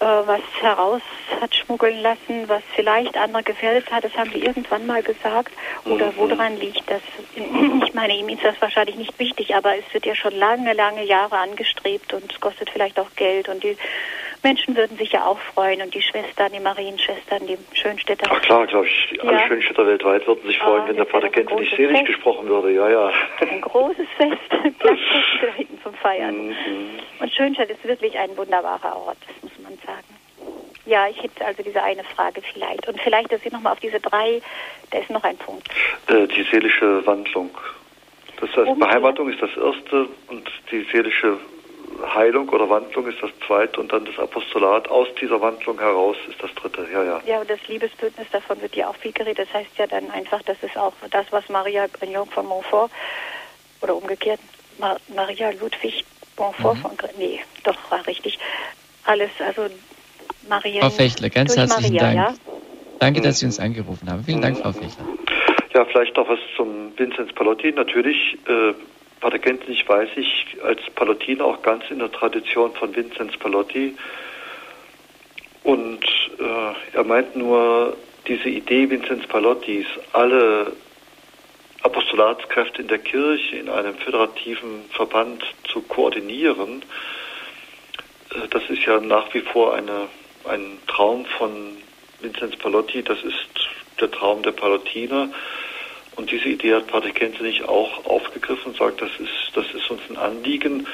äh, was heraus hat schmuggeln lassen, was vielleicht andere gefährdet hat. Das haben wir irgendwann mal gesagt. Oder mhm. woran liegt das? Ich meine, ihm ist das wahrscheinlich nicht wichtig, aber es wird ja schon lange, lange Jahre angestrebt und es kostet vielleicht auch Geld und die Menschen würden sich ja auch freuen und die Schwestern, die Marienschwestern, die Schönstädter. Ach klar, glaube ich, alle ja. Schönstädter weltweit würden sich freuen, oh, wenn der Pater Kente nicht selig Fest. gesprochen würde. Ja, ja. Ein großes Fest, Platz zum Feiern. Mhm. Und Schönstadt ist wirklich ein wunderbarer Ort, das muss man sagen. Ja, ich hätte also diese eine Frage vielleicht. Und vielleicht, dass Sie nochmal auf diese drei, da ist noch ein Punkt. Äh, die seelische Wandlung. Das heißt, um Beheimatung ist das erste und die seelische Heilung oder Wandlung ist das zweite und dann das Apostolat aus dieser Wandlung heraus ist das dritte. Ja, ja. Ja, und das Liebesbündnis, davon wird ja auch viel geredet. Das heißt ja dann einfach, das ist auch das, was Maria Grignon von Montfort oder umgekehrt Ma Maria Ludwig Montfort mhm. von nee, doch war richtig. Alles, also Maria. Frau Fechler, ganz herzlichen Maria, Dank. Ja? Danke, dass Sie uns angerufen haben. Vielen Dank, Frau Fechler. Ja, vielleicht noch was zum Vinzenz Palotti. Natürlich äh, Pater Gänzlich weiß ich als Palottiner auch ganz in der Tradition von Vinzenz Palotti. Und äh, er meint nur, diese Idee Vinzenz Palottis, alle Apostolatskräfte in der Kirche in einem föderativen Verband zu koordinieren, äh, das ist ja nach wie vor eine, ein Traum von Vinzenz Palotti, das ist der Traum der Palottiner. Und diese Idee hat Pater Kenzenich auch aufgegriffen und sagt, das ist, das ist uns ein Anliegen.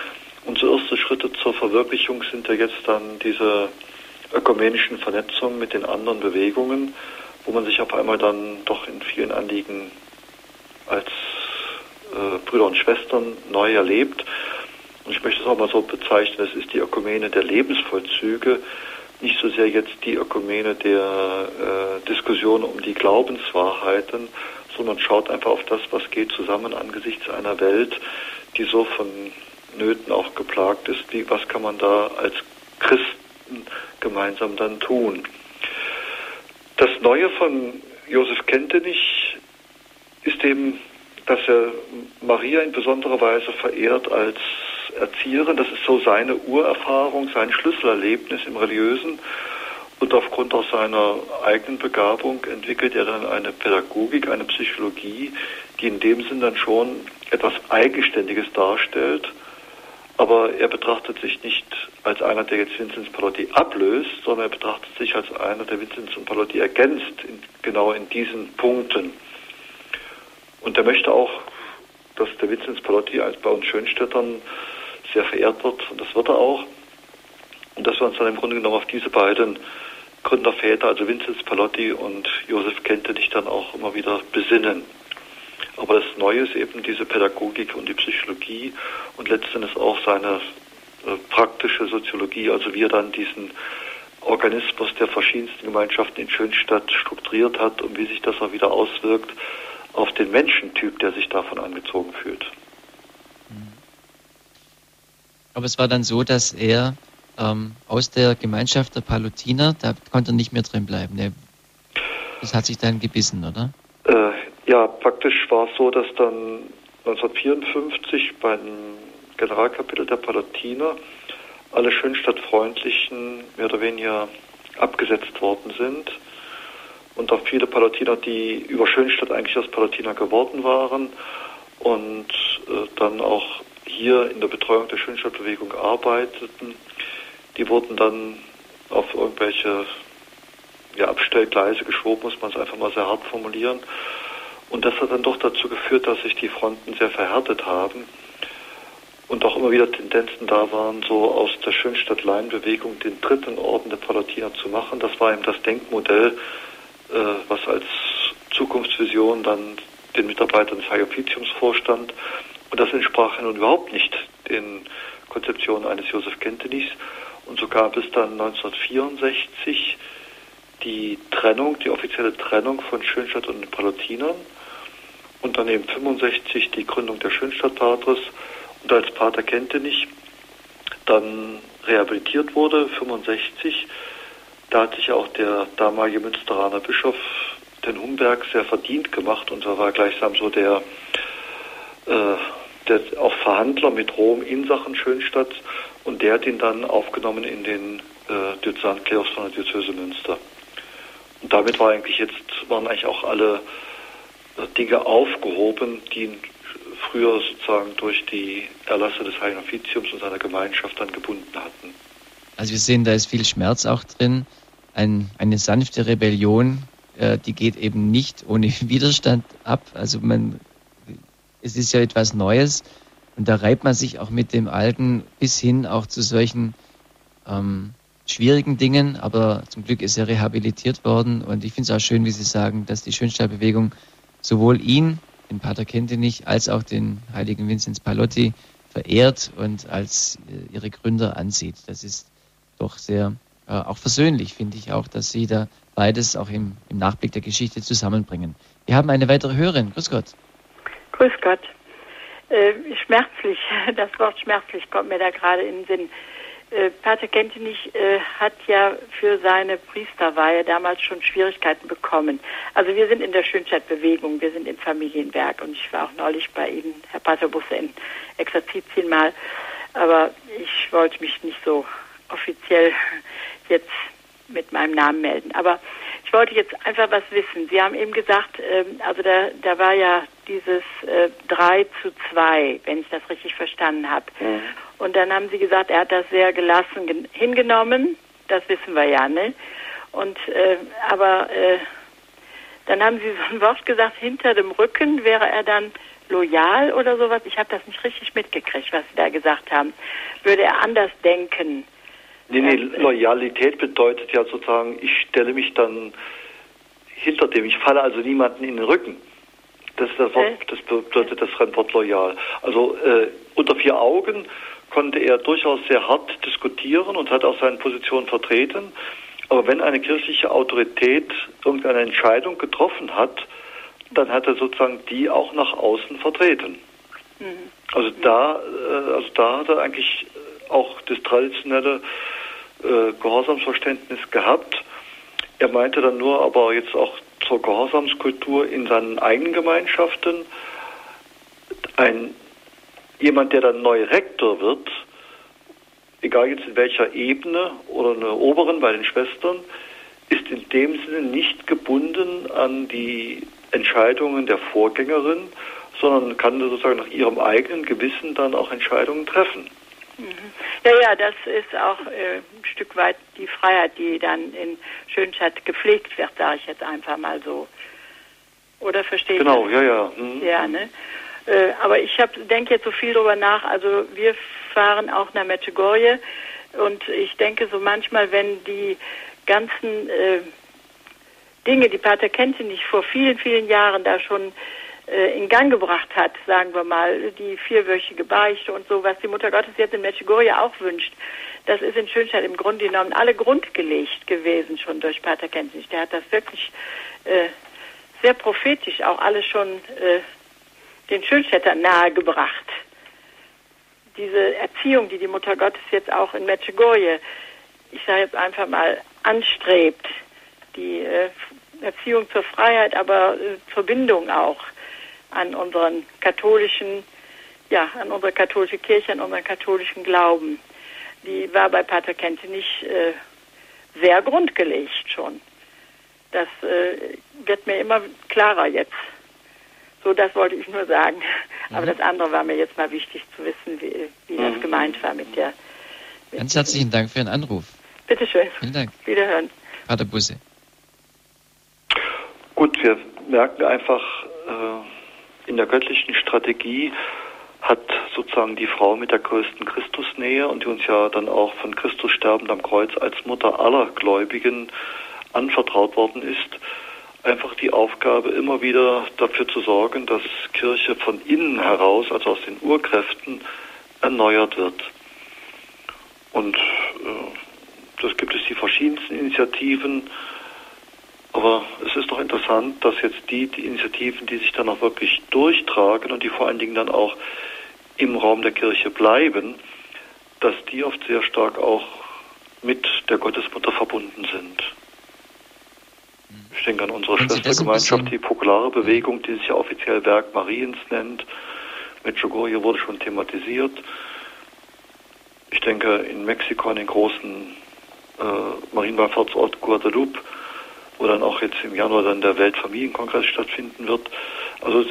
Unsere ersten Schritte zur Verwirklichung sind ja jetzt dann diese ökumenischen Vernetzungen mit den anderen Bewegungen, wo man sich auf einmal dann doch in vielen Anliegen als äh, Brüder und Schwestern neu erlebt. Und ich möchte es auch mal so bezeichnen, es ist die Ökumene der Lebensvollzüge, nicht so sehr jetzt die Ökumene der äh, Diskussion um die Glaubenswahrheiten, sondern schaut einfach auf das, was geht zusammen angesichts einer Welt, die so von Nöten auch geplagt ist. Wie, was kann man da als Christen gemeinsam dann tun? Das Neue von Josef Kentenich ist eben, dass er Maria in besonderer Weise verehrt als Erzieherin. Das ist so seine Urerfahrung, sein Schlüsselerlebnis im Religiösen. Und aufgrund auch seiner eigenen Begabung entwickelt er dann eine Pädagogik, eine Psychologie, die in dem Sinn dann schon etwas Eigenständiges darstellt. Aber er betrachtet sich nicht als einer, der jetzt Vinzenz Palotti ablöst, sondern er betrachtet sich als einer, der Vinzenz Palotti ergänzt, in, genau in diesen Punkten. Und er möchte auch, dass der Vinzenz Palotti als bei uns Schönstädtern sehr verehrt wird, und das wird er auch. Und dass wir uns dann im Grunde genommen auf diese beiden Gründerväter, also Vinzenz Palotti und Josef Kente, dich dann auch immer wieder besinnen. Aber das Neue ist eben diese Pädagogik und die Psychologie und letztendlich auch seine äh, praktische Soziologie, also wie er dann diesen Organismus der verschiedensten Gemeinschaften in Schönstadt strukturiert hat und wie sich das auch wieder auswirkt auf den Menschentyp, der sich davon angezogen fühlt. Aber es war dann so, dass er ähm, aus der Gemeinschaft der Palutiner, da konnte er nicht mehr drin bleiben. Der, das hat sich dann gebissen, oder? Äh, ja, praktisch war es so, dass dann 1954 beim Generalkapitel der Palatiner alle Schönstadtfreundlichen mehr oder weniger abgesetzt worden sind und auch viele Palatiner, die über Schönstadt eigentlich als Palatiner geworden waren und äh, dann auch hier in der Betreuung der Schönstadtbewegung arbeiteten, die wurden dann auf irgendwelche ja, Abstellgleise geschoben, muss man es einfach mal sehr hart formulieren. Und das hat dann doch dazu geführt, dass sich die Fronten sehr verhärtet haben und auch immer wieder Tendenzen da waren, so aus der Schönstadt-Laien-Bewegung den dritten Orden der Palatiner zu machen. Das war eben das Denkmodell, äh, was als Zukunftsvision dann den Mitarbeitern des High vorstand. Und das entsprach nun überhaupt nicht den Konzeptionen eines Josef Kentenys. Und so gab es dann 1964 die Trennung, die offizielle Trennung von Schönstadt und den Palatinern und dann eben 65 die Gründung der Schönstadtpatres und als Pater Kentenich dann rehabilitiert wurde, 65, da hat sich auch der damalige Münsteraner Bischof den Humberg sehr verdient gemacht. Und er war gleichsam so der, äh, der auch Verhandler mit Rom in Sachen Schönstadt und der hat ihn dann aufgenommen in den äh, Diözesanklerus von der Diözese Münster. Und damit war eigentlich jetzt, waren eigentlich auch alle äh, Dinge aufgehoben, die früher sozusagen durch die Erlasse des Heiligen Offiziums und seiner Gemeinschaft dann gebunden hatten. Also wir sehen, da ist viel Schmerz auch drin. Ein, eine sanfte Rebellion, äh, die geht eben nicht ohne Widerstand ab. Also man, es ist ja etwas Neues und da reibt man sich auch mit dem Alten bis hin auch zu solchen ähm, schwierigen Dingen, aber zum Glück ist er rehabilitiert worden und ich finde es auch schön, wie Sie sagen, dass die Schönstadtbewegung sowohl ihn, den Pater Kentenich, als auch den heiligen Vinzenz Palotti verehrt und als äh, ihre Gründer ansieht. Das ist doch sehr äh, auch versöhnlich, finde ich auch, dass Sie da beides auch im, im Nachblick der Geschichte zusammenbringen. Wir haben eine weitere Hörerin. Grüß Gott. Grüß Gott. Äh, schmerzlich, das Wort schmerzlich kommt mir da gerade in den Sinn. Äh, Pater Kentenich äh, hat ja für seine Priesterweihe damals schon Schwierigkeiten bekommen. Also wir sind in der Schönstadtbewegung, wir sind in Familienwerk und ich war auch neulich bei Ihnen, Herr Pater Busse, in Exerzitien mal. Aber ich wollte mich nicht so offiziell jetzt mit meinem Namen melden. Aber ich wollte jetzt einfach was wissen. Sie haben eben gesagt, ähm, also da, da war ja dieses äh, 3 zu 2, wenn ich das richtig verstanden habe. Mhm. Und dann haben Sie gesagt, er hat das sehr gelassen hingenommen. Das wissen wir ja, ne? Und äh, aber äh, dann haben Sie so ein Wort gesagt, hinter dem Rücken wäre er dann loyal oder sowas. Ich habe das nicht richtig mitgekriegt, was Sie da gesagt haben. Würde er anders denken? Nee, nee, Loyalität bedeutet ja sozusagen, ich stelle mich dann hinter dem, ich falle also niemanden in den Rücken. Das, ist das, Wort, das bedeutet das Fremdwort loyal. Also äh, unter vier Augen konnte er durchaus sehr hart diskutieren und hat auch seine Position vertreten. Aber wenn eine kirchliche Autorität irgendeine Entscheidung getroffen hat, dann hat er sozusagen die auch nach außen vertreten. Mhm. Also da, äh, also da hat er eigentlich auch das traditionelle äh, Gehorsamsverständnis gehabt. Er meinte dann nur aber jetzt auch zur Gehorsamskultur in seinen eigenen Gemeinschaften. Ein, jemand, der dann neu Rektor wird, egal jetzt in welcher Ebene oder in der oberen bei den Schwestern, ist in dem Sinne nicht gebunden an die Entscheidungen der Vorgängerin, sondern kann sozusagen nach ihrem eigenen Gewissen dann auch Entscheidungen treffen. Ja, ja, das ist auch äh, ein Stück weit die Freiheit, die dann in Schönstadt gepflegt wird, sage ich jetzt einfach mal so. Oder verstehe genau, ich? Genau, ja, ja. Mhm. Ja, ne? Äh, aber ich denke jetzt so viel drüber nach. Also wir fahren auch nach Medjugorje und ich denke so manchmal, wenn die ganzen äh, Dinge, die Pater Kentenich vor vielen, vielen Jahren da schon in Gang gebracht hat, sagen wir mal, die vierwöchige Beichte und so, was die Mutter Gottes jetzt in Medjugorje auch wünscht, das ist in Schönstadt im Grunde genommen alle grundgelegt gewesen schon durch Pater Kentenich. Der hat das wirklich äh, sehr prophetisch auch alles schon äh, den Schönstädtern nahegebracht. Diese Erziehung, die die Mutter Gottes jetzt auch in Medjugorje, ich sage jetzt einfach mal, anstrebt, die äh, Erziehung zur Freiheit, aber äh, Verbindung auch an unseren katholischen, ja, an unsere katholische Kirche, an unseren katholischen Glauben. Die war bei Pater Kentenich äh, sehr grundgelegt schon. Das äh, wird mir immer klarer jetzt. So, das wollte ich nur sagen. Mhm. Aber das andere war mir jetzt mal wichtig zu wissen, wie, wie mhm. das gemeint war mit der. Mit Ganz herzlichen Dank für Ihren Anruf. Bitteschön. Vielen Dank. Wiederhören. Pater Busse. Gut, wir merken einfach, äh, in der göttlichen Strategie hat sozusagen die Frau mit der größten Christusnähe und die uns ja dann auch von Christus sterbend am Kreuz als Mutter aller Gläubigen anvertraut worden ist, einfach die Aufgabe, immer wieder dafür zu sorgen, dass Kirche von innen heraus, also aus den Urkräften, erneuert wird. Und äh, das gibt es die verschiedensten Initiativen, aber es ist doch interessant, dass jetzt die, die Initiativen, die sich dann auch wirklich durchtragen und die vor allen Dingen dann auch im Raum der Kirche bleiben, dass die oft sehr stark auch mit der Gottesmutter verbunden sind. Ich denke an unsere Schwestergemeinschaft, die Populare Bewegung, die sich ja offiziell Werk Mariens nennt. Medjugorje wurde schon thematisiert. Ich denke in Mexiko an den großen äh, Marienwallfahrtsort Guadalupe, wo dann auch jetzt im Januar dann der Weltfamilienkongress stattfinden wird. Also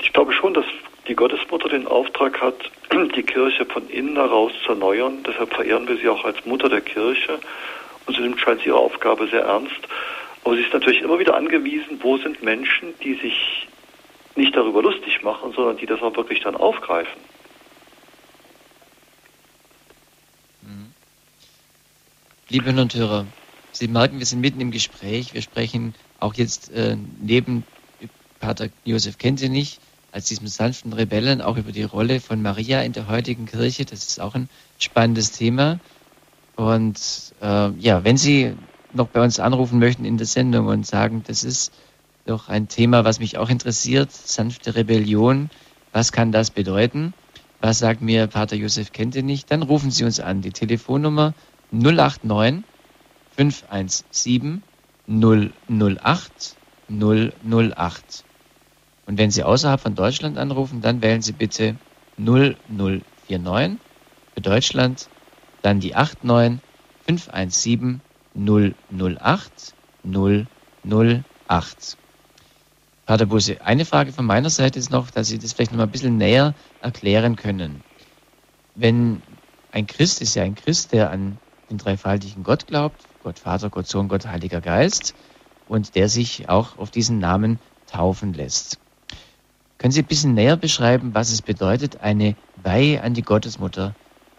ich glaube schon, dass die Gottesmutter den Auftrag hat, die Kirche von innen heraus zu erneuern. Deshalb verehren wir sie auch als Mutter der Kirche. Und sie nimmt scheint ihre Aufgabe sehr ernst. Aber sie ist natürlich immer wieder angewiesen, wo sind Menschen, die sich nicht darüber lustig machen, sondern die das auch wirklich dann aufgreifen. Mhm. Liebe Hörer und Hörer, Sie merken, wir sind mitten im Gespräch. Wir sprechen auch jetzt äh, neben Pater Josef nicht, als diesem sanften Rebellen auch über die Rolle von Maria in der heutigen Kirche. Das ist auch ein spannendes Thema. Und äh, ja, wenn Sie noch bei uns anrufen möchten in der Sendung und sagen, das ist doch ein Thema, was mich auch interessiert, sanfte Rebellion, was kann das bedeuten? Was sagt mir Pater Josef Kentenich? Dann rufen Sie uns an. Die Telefonnummer 089 517 008 008. Und wenn Sie außerhalb von Deutschland anrufen, dann wählen Sie bitte 0049 für Deutschland, dann die 89 517 008 008. Pater Busse, eine Frage von meiner Seite ist noch, dass Sie das vielleicht noch mal ein bisschen näher erklären können. Wenn ein Christ ist ja ein Christ, der an den dreifaltigen Gott glaubt, Gott Vater, Gott Sohn, Gott Heiliger Geist, und der sich auch auf diesen Namen taufen lässt. Können Sie ein bisschen näher beschreiben, was es bedeutet, eine Weihe an die Gottesmutter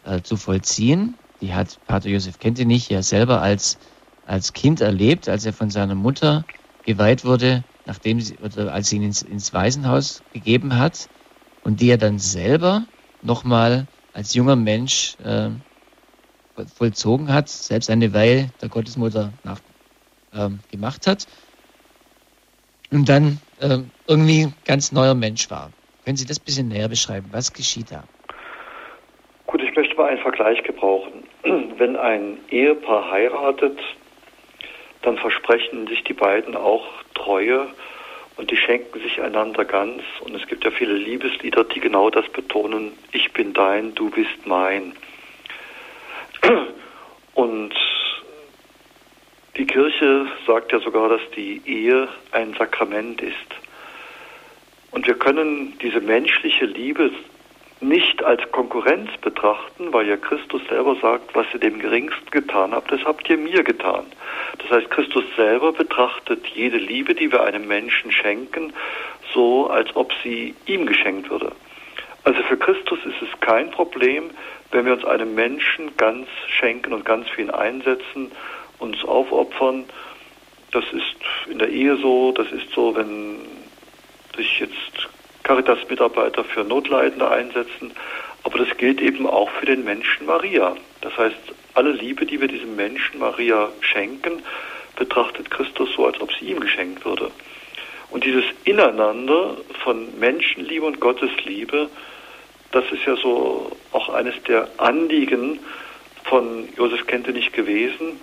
äh, zu vollziehen? Die hat Pater Josef Kentenich ja selber als, als Kind erlebt, als er von seiner Mutter geweiht wurde, nachdem sie, oder als sie ihn ins, ins Waisenhaus gegeben hat und die er dann selber nochmal als junger Mensch äh, vollzogen hat, selbst eine Weihe der Gottesmutter nach, äh, gemacht hat und dann äh, irgendwie ganz neuer Mensch war. Können Sie das ein bisschen näher beschreiben? Was geschieht da? Gut, ich möchte mal einen Vergleich gebrauchen. wenn ein Ehepaar heiratet, dann versprechen sich die beiden auch Treue und die schenken sich einander ganz. Und es gibt ja viele Liebeslieder, die genau das betonen, ich bin dein, du bist mein. Und die Kirche sagt ja sogar, dass die Ehe ein Sakrament ist. Und wir können diese menschliche Liebe nicht als Konkurrenz betrachten, weil ja Christus selber sagt, was ihr dem Geringsten getan habt, das habt ihr mir getan. Das heißt, Christus selber betrachtet jede Liebe, die wir einem Menschen schenken, so, als ob sie ihm geschenkt würde. Also für Christus ist es kein Problem, wenn wir uns einem Menschen ganz schenken und ganz für ihn einsetzen, uns aufopfern. Das ist in der Ehe so, das ist so, wenn sich jetzt Caritas-Mitarbeiter für Notleidende einsetzen. Aber das gilt eben auch für den Menschen Maria. Das heißt, alle Liebe, die wir diesem Menschen Maria schenken, betrachtet Christus so, als ob sie ihm geschenkt würde. Und dieses Ineinander von Menschenliebe und Gottesliebe, das ist ja so auch eines der Anliegen von Josef Kentenich gewesen.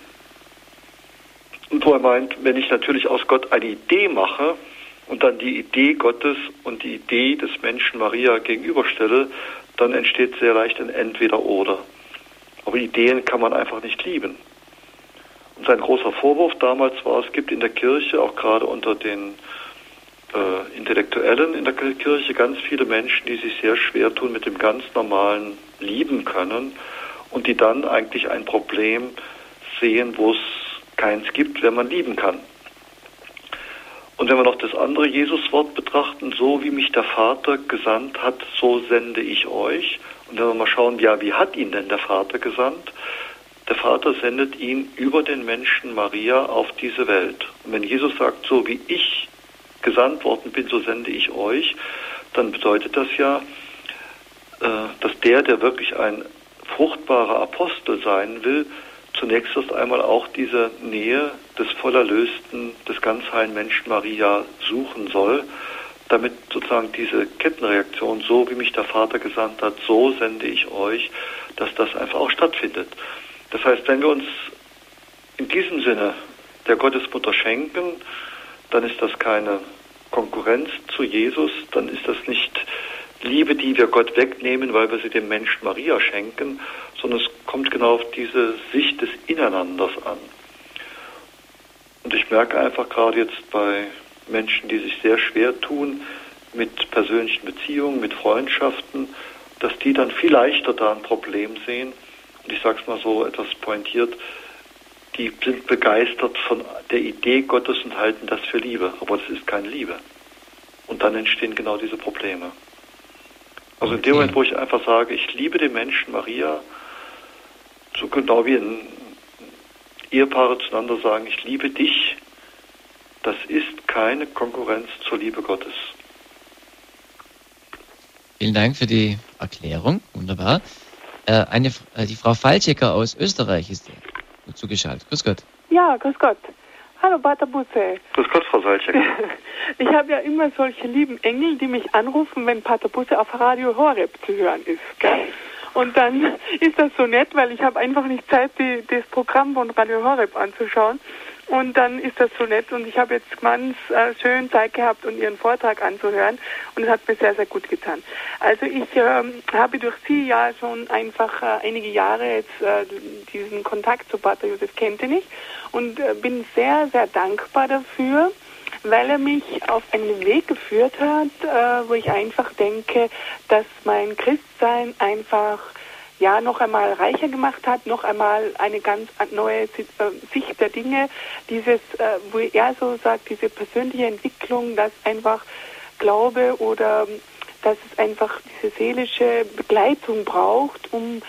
Und wo er meint, wenn ich natürlich aus Gott eine Idee mache und dann die Idee Gottes und die Idee des Menschen Maria gegenüberstelle, dann entsteht sehr leicht ein Entweder-Oder. Aber Ideen kann man einfach nicht lieben. Und sein großer Vorwurf damals war, es gibt in der Kirche, auch gerade unter den äh, Intellektuellen in der Kirche, ganz viele Menschen, die sich sehr schwer tun mit dem ganz normalen Lieben können und die dann eigentlich ein Problem sehen, wo es keins gibt, wenn man lieben kann. Und wenn wir noch das andere Jesuswort betrachten, so wie mich der Vater gesandt hat, so sende ich euch. Und wenn wir mal schauen, ja, wie hat ihn denn der Vater gesandt? Der Vater sendet ihn über den Menschen Maria auf diese Welt. Und wenn Jesus sagt, so wie ich gesandt worden bin, so sende ich euch, dann bedeutet das ja, äh, dass der, der wirklich ein fruchtbarer Apostel sein will, zunächst erst einmal auch diese Nähe des Vollerlösten, des ganz heilen Menschen Maria suchen soll, damit sozusagen diese Kettenreaktion, so wie mich der Vater gesandt hat, so sende ich euch, dass das einfach auch stattfindet. Das heißt, wenn wir uns in diesem Sinne der Gottesmutter schenken, dann ist das keine Konkurrenz zu Jesus, dann ist das nicht Liebe, die wir Gott wegnehmen, weil wir sie dem Menschen Maria schenken, sondern es kommt genau auf diese Sicht des Ineinanders an. Und ich merke einfach gerade jetzt bei Menschen, die sich sehr schwer tun mit persönlichen Beziehungen, mit Freundschaften, dass die dann viel leichter da ein Problem sehen. Und ich sage es mal so etwas pointiert, die sind begeistert von der Idee Gottes und halten das für Liebe. Aber das ist keine Liebe. Und dann entstehen genau diese Probleme. Also in dem Moment, wo ich einfach sage, ich liebe den Menschen Maria, so genau wie ein Ehepaare zueinander sagen, ich liebe dich, das ist keine Konkurrenz zur Liebe Gottes. Vielen Dank für die Erklärung. Wunderbar. Äh, eine, äh, die Frau Falchecker aus Österreich ist zugeschaltet. Grüß Gott. Ja, grüß Gott. Hallo, Pater Busse. Grüß Gott, Frau Falchecker. ich habe ja immer solche lieben Engel, die mich anrufen, wenn Pater Busse auf Radio Horeb zu hören ist. Gell? Und dann ist das so nett, weil ich habe einfach nicht Zeit, die, das Programm von Radio Horeb anzuschauen. Und dann ist das so nett. Und ich habe jetzt ganz äh, schön Zeit gehabt, um Ihren Vortrag anzuhören. Und es hat mir sehr, sehr gut getan. Also ich ähm, habe durch Sie ja schon einfach äh, einige Jahre jetzt äh, diesen Kontakt zu Pater Josef Kentenich. Und äh, bin sehr, sehr dankbar dafür, weil er mich auf einen Weg geführt hat, äh, wo ich einfach denke, dass mein Christsein einfach ja noch einmal reicher gemacht hat, noch einmal eine ganz neue äh, Sicht der Dinge, dieses, äh, wo er so sagt, diese persönliche Entwicklung, dass einfach Glaube oder dass es einfach diese seelische Begleitung braucht, um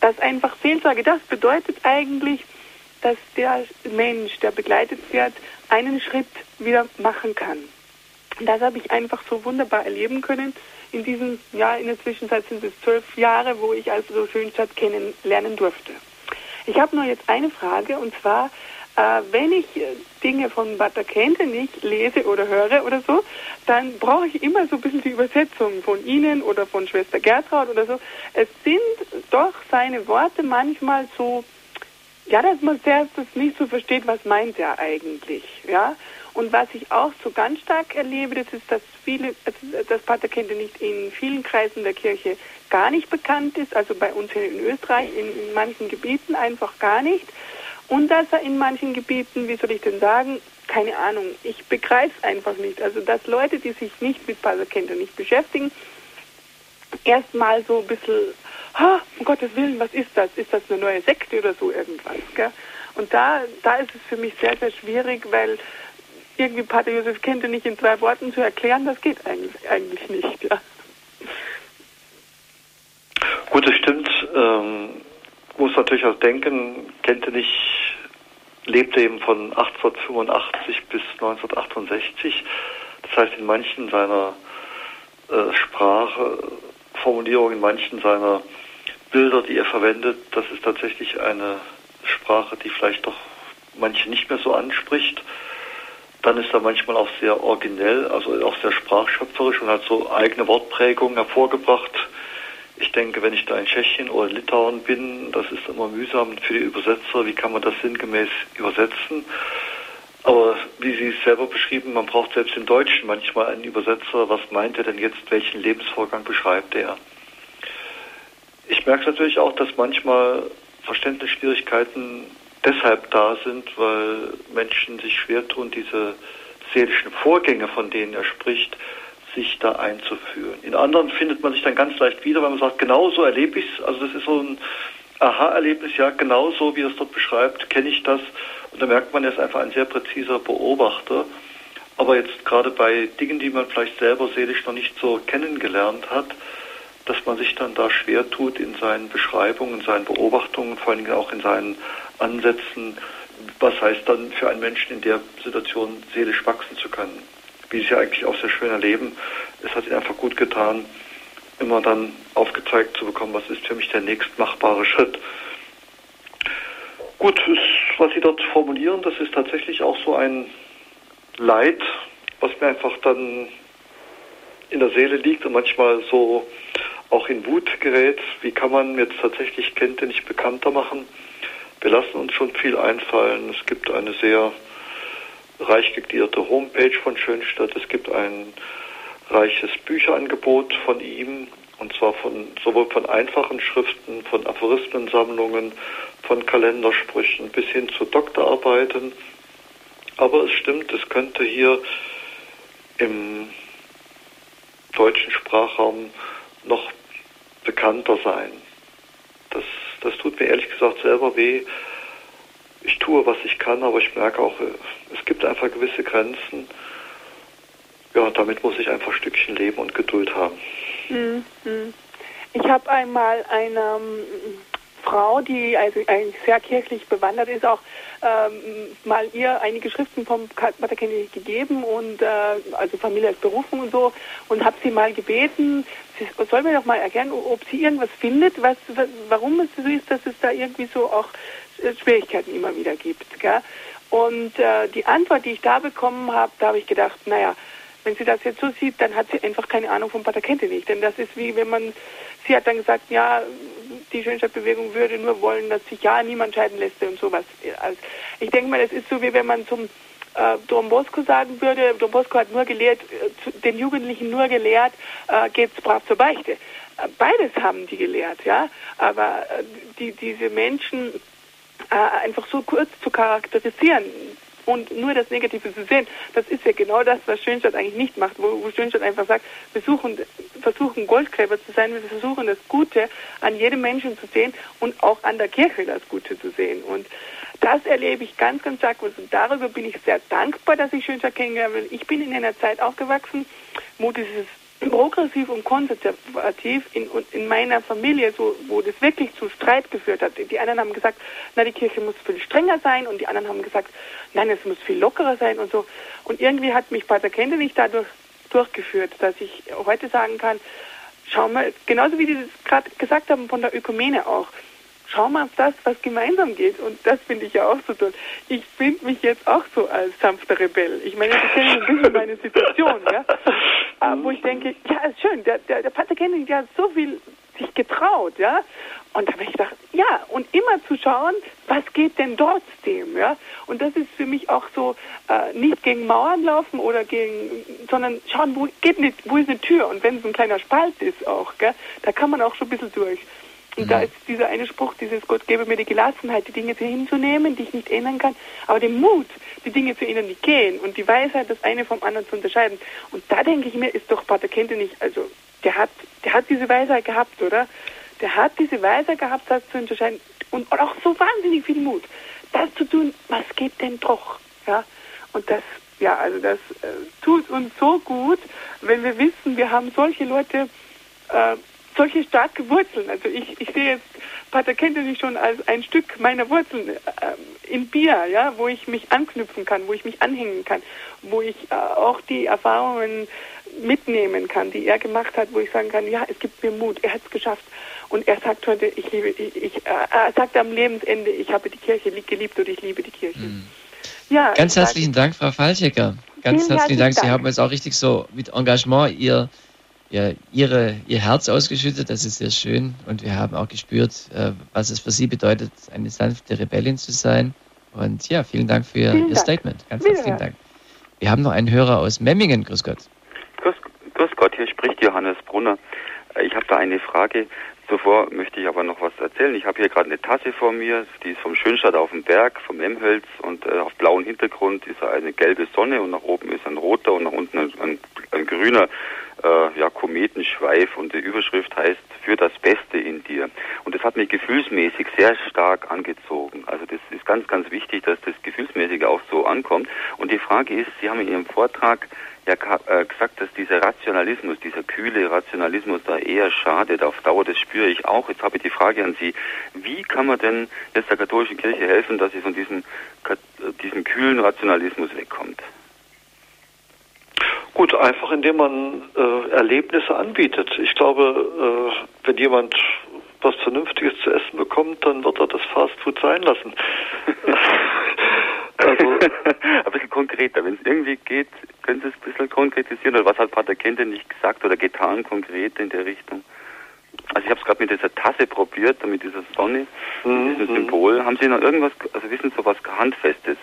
dass einfach Seelsorge, das bedeutet eigentlich, dass der Mensch, der begleitet wird, einen Schritt wieder machen kann. Das habe ich einfach so wunderbar erleben können in diesem Jahr. In der Zwischenzeit sind es zwölf Jahre, wo ich also Schönstadt kennenlernen durfte. Ich habe nur jetzt eine Frage und zwar, äh, wenn ich äh, Dinge von Butter Kente nicht lese oder höre oder so, dann brauche ich immer so ein bisschen die Übersetzung von Ihnen oder von Schwester Gertraud oder so. Es sind doch seine Worte manchmal so, ja, dass man selbst das nicht so versteht, was meint er eigentlich, ja. Und was ich auch so ganz stark erlebe, das ist, dass viele, also dass Paterkinder nicht in vielen Kreisen der Kirche gar nicht bekannt ist, also bei uns hier in Österreich in, in manchen Gebieten einfach gar nicht. Und dass er in manchen Gebieten, wie soll ich denn sagen, keine Ahnung, ich begreife es einfach nicht. Also dass Leute, die sich nicht mit Paterkinder nicht beschäftigen, erstmal so ein bisschen, oh, um Gottes Willen, was ist das? Ist das eine neue Sekte oder so irgendwas? Gell? Und da, da ist es für mich sehr, sehr schwierig, weil irgendwie Pater Josef Kente nicht in zwei Worten zu erklären, das geht eigentlich, eigentlich nicht. Ja. Gut, das stimmt. Ähm, muss natürlich auch denken, Kente nicht lebte eben von 1885 bis 1968. Das heißt, in manchen seiner äh, Sprache Formulierung in manchen seiner Bilder, die er verwendet, das ist tatsächlich eine Sprache, die vielleicht doch manche nicht mehr so anspricht. Dann ist er manchmal auch sehr originell, also auch sehr sprachschöpferisch und hat so eigene Wortprägungen hervorgebracht. Ich denke, wenn ich da in Tschechien oder Litauen bin, das ist immer mühsam für die Übersetzer. Wie kann man das sinngemäß übersetzen? Aber wie Sie es selber beschrieben, man braucht selbst im Deutschen manchmal einen Übersetzer. Was meint er denn jetzt? Welchen Lebensvorgang beschreibt er? Ich merke natürlich auch, dass manchmal Verständnisschwierigkeiten deshalb da sind, weil Menschen sich schwer tun, diese seelischen Vorgänge, von denen er spricht, sich da einzuführen. In anderen findet man sich dann ganz leicht wieder, weil man sagt, genau so erlebe ich es. Also das ist so ein Aha-Erlebnis, ja, genau so, wie er es dort beschreibt, kenne ich das. Und da merkt man, er ist einfach ein sehr präziser Beobachter. Aber jetzt gerade bei Dingen, die man vielleicht selber seelisch noch nicht so kennengelernt hat, dass man sich dann da schwer tut in seinen Beschreibungen, in seinen Beobachtungen, vor allen Dingen auch in seinen Ansätzen, was heißt dann für einen Menschen in der Situation seelisch wachsen zu können. Wie sie eigentlich auch sehr schön erleben. Es hat ihnen einfach gut getan, immer dann aufgezeigt zu bekommen, was ist für mich der nächstmachbare Schritt. Gut, was Sie dort formulieren, das ist tatsächlich auch so ein Leid, was mir einfach dann in der Seele liegt und manchmal so auch in Wut gerät. Wie kann man jetzt tatsächlich Kente nicht bekannter machen? Wir lassen uns schon viel einfallen. Es gibt eine sehr reich gegliederte Homepage von Schönstadt. Es gibt ein reiches Bücherangebot von ihm, und zwar von, sowohl von einfachen Schriften, von Aphorismensammlungen, von Kalendersprüchen bis hin zu Doktorarbeiten. Aber es stimmt, es könnte hier im deutschen Sprachraum noch bekannter sein. Das, das tut mir ehrlich gesagt selber weh. Ich tue, was ich kann, aber ich merke auch, es gibt einfach gewisse Grenzen. Ja, damit muss ich einfach ein Stückchen leben und Geduld haben. Mhm. Ich habe einmal eine Frau, die also eigentlich sehr kirchlich bewandert ist, auch ähm, mal ihr einige Schriften vom Pater Kennedy gegeben und äh, also Familie als Berufung und so und habe sie mal gebeten, sie soll mir doch mal erklären, ob sie irgendwas findet, was, warum es so ist, dass es da irgendwie so auch äh, Schwierigkeiten immer wieder gibt. Gell? Und äh, die Antwort, die ich da bekommen habe, da habe ich gedacht, naja, wenn sie das jetzt so sieht, dann hat sie einfach keine Ahnung vom Pater Kentenich. Denn das ist wie wenn man, sie hat dann gesagt, ja, die Schönstadtbewegung würde nur wollen, dass sich ja niemand scheiden lässt und sowas. Also ich denke mal, das ist so wie wenn man zum äh, Don Bosco sagen würde, Don Bosco hat nur gelehrt, äh, den Jugendlichen nur gelehrt, äh, geht's brav zur Beichte. Äh, beides haben die gelehrt, ja. Aber äh, die, diese Menschen äh, einfach so kurz zu charakterisieren, und nur das Negative zu sehen, das ist ja genau das, was Schönstadt eigentlich nicht macht, wo, wo Schönstadt einfach sagt, wir suchen, versuchen Goldgräber zu sein, wir versuchen das Gute an jedem Menschen zu sehen und auch an der Kirche das Gute zu sehen. Und das erlebe ich ganz, ganz stark und darüber bin ich sehr dankbar, dass ich Schönstadt kennengelernt habe. Ich bin in einer Zeit aufgewachsen, wo dieses progressiv und konservativ in, in meiner Familie, so, wo das wirklich zu Streit geführt hat. Die einen haben gesagt, na, die Kirche muss viel strenger sein und die anderen haben gesagt, nein, es muss viel lockerer sein und so. Und irgendwie hat mich Pater Kende nicht dadurch durchgeführt, dass ich heute sagen kann, schau mal, genauso wie die das gerade gesagt haben von der Ökumene auch, schau mal auf das, was gemeinsam geht. Und das finde ich ja auch so toll. Ich finde mich jetzt auch so als sanfter Rebell. Ich meine, das ist ein bisschen meine Situation, ja. Aber wo ich denke, ja, ist schön, der, der, der Pater Kennedy, der hat so viel sich getraut, ja. Und da habe ich gedacht, ja, und immer zu schauen, was geht denn trotzdem, ja. Und das ist für mich auch so, äh, nicht gegen Mauern laufen oder gegen, sondern schauen, wo geht nicht, wo ist eine Tür und wenn es ein kleiner Spalt ist auch, gell, da kann man auch schon ein bisschen durch. Und mhm. da ist dieser eine Spruch, dieses Gott gebe mir die Gelassenheit, die Dinge hinzunehmen, die ich nicht ändern kann, aber den Mut, die Dinge zu ändern, die gehen und die Weisheit, das eine vom anderen zu unterscheiden. Und da denke ich mir, ist doch Pater Kente nicht, also der hat, der hat diese Weisheit gehabt, oder? Der hat diese Weisheit gehabt, das zu unterscheiden und auch so wahnsinnig viel Mut, das zu tun, was geht denn doch, ja? Und das, ja, also das äh, tut uns so gut, wenn wir wissen, wir haben solche Leute, äh, solche starke Wurzeln. Also ich, ich sehe jetzt Pater Kennedy schon als ein Stück meiner Wurzeln äh, in Bier, ja, wo ich mich anknüpfen kann, wo ich mich anhängen kann, wo ich äh, auch die Erfahrungen mitnehmen kann, die er gemacht hat, wo ich sagen kann, ja, es gibt mir Mut, er hat es geschafft. Und er sagt heute, ich liebe, ich, ich, er sagt am Lebensende, ich habe die Kirche geliebt und ich liebe die Kirche. Mhm. Ja, Ganz herzlichen Dank, Frau Falchecker. Ganz herzlichen Dank. Sie haben jetzt auch richtig so mit Engagement ihr, ihr, ihre, ihr Herz ausgeschüttet. Das ist sehr schön. Und wir haben auch gespürt, äh, was es für Sie bedeutet, eine sanfte Rebellin zu sein. Und ja, vielen Dank für vielen Ihr Dank. Statement. Ganz herzlichen Dank. Wir haben noch einen Hörer aus Memmingen. Grüß Gott. Grüß, grüß Gott, hier spricht Johannes Brunner. Ich habe da eine Frage. Zuvor möchte ich aber noch was erzählen. Ich habe hier gerade eine Tasse vor mir, die ist vom Schönstadt auf dem Berg, vom Lemhölz und äh, auf blauem Hintergrund ist eine gelbe Sonne und nach oben ist ein roter und nach unten ein, ein, ein grüner äh, ja, Kometenschweif und die Überschrift heißt Für das Beste in dir. Und das hat mich gefühlsmäßig sehr stark angezogen. Also das ist ganz, ganz wichtig, dass das gefühlsmäßig auch so ankommt. Und die Frage ist, Sie haben in Ihrem Vortrag ja äh, gesagt, dass dieser Rationalismus, dieser kühle Rationalismus da eher schadet auf Dauer. Das spüre ich auch. Jetzt habe ich die Frage an Sie. Wie kann man denn jetzt der katholischen Kirche helfen, dass sie von diesem, diesem kühlen Rationalismus wegkommt? Gut, einfach indem man äh, Erlebnisse anbietet. Ich glaube, äh, wenn jemand was Vernünftiges zu essen bekommt, dann wird er das Fastfood sein lassen. also, ein bisschen konkreter, wenn es irgendwie geht, können Sie es ein bisschen konkretisieren? Oder was hat Pater Kente nicht gesagt oder getan konkret in der Richtung? Also ich habe es gerade mit dieser Tasse probiert, mit dieser Sonne, mhm. diesem Symbol. Haben Sie noch irgendwas, also wissen Sie was Handfestes?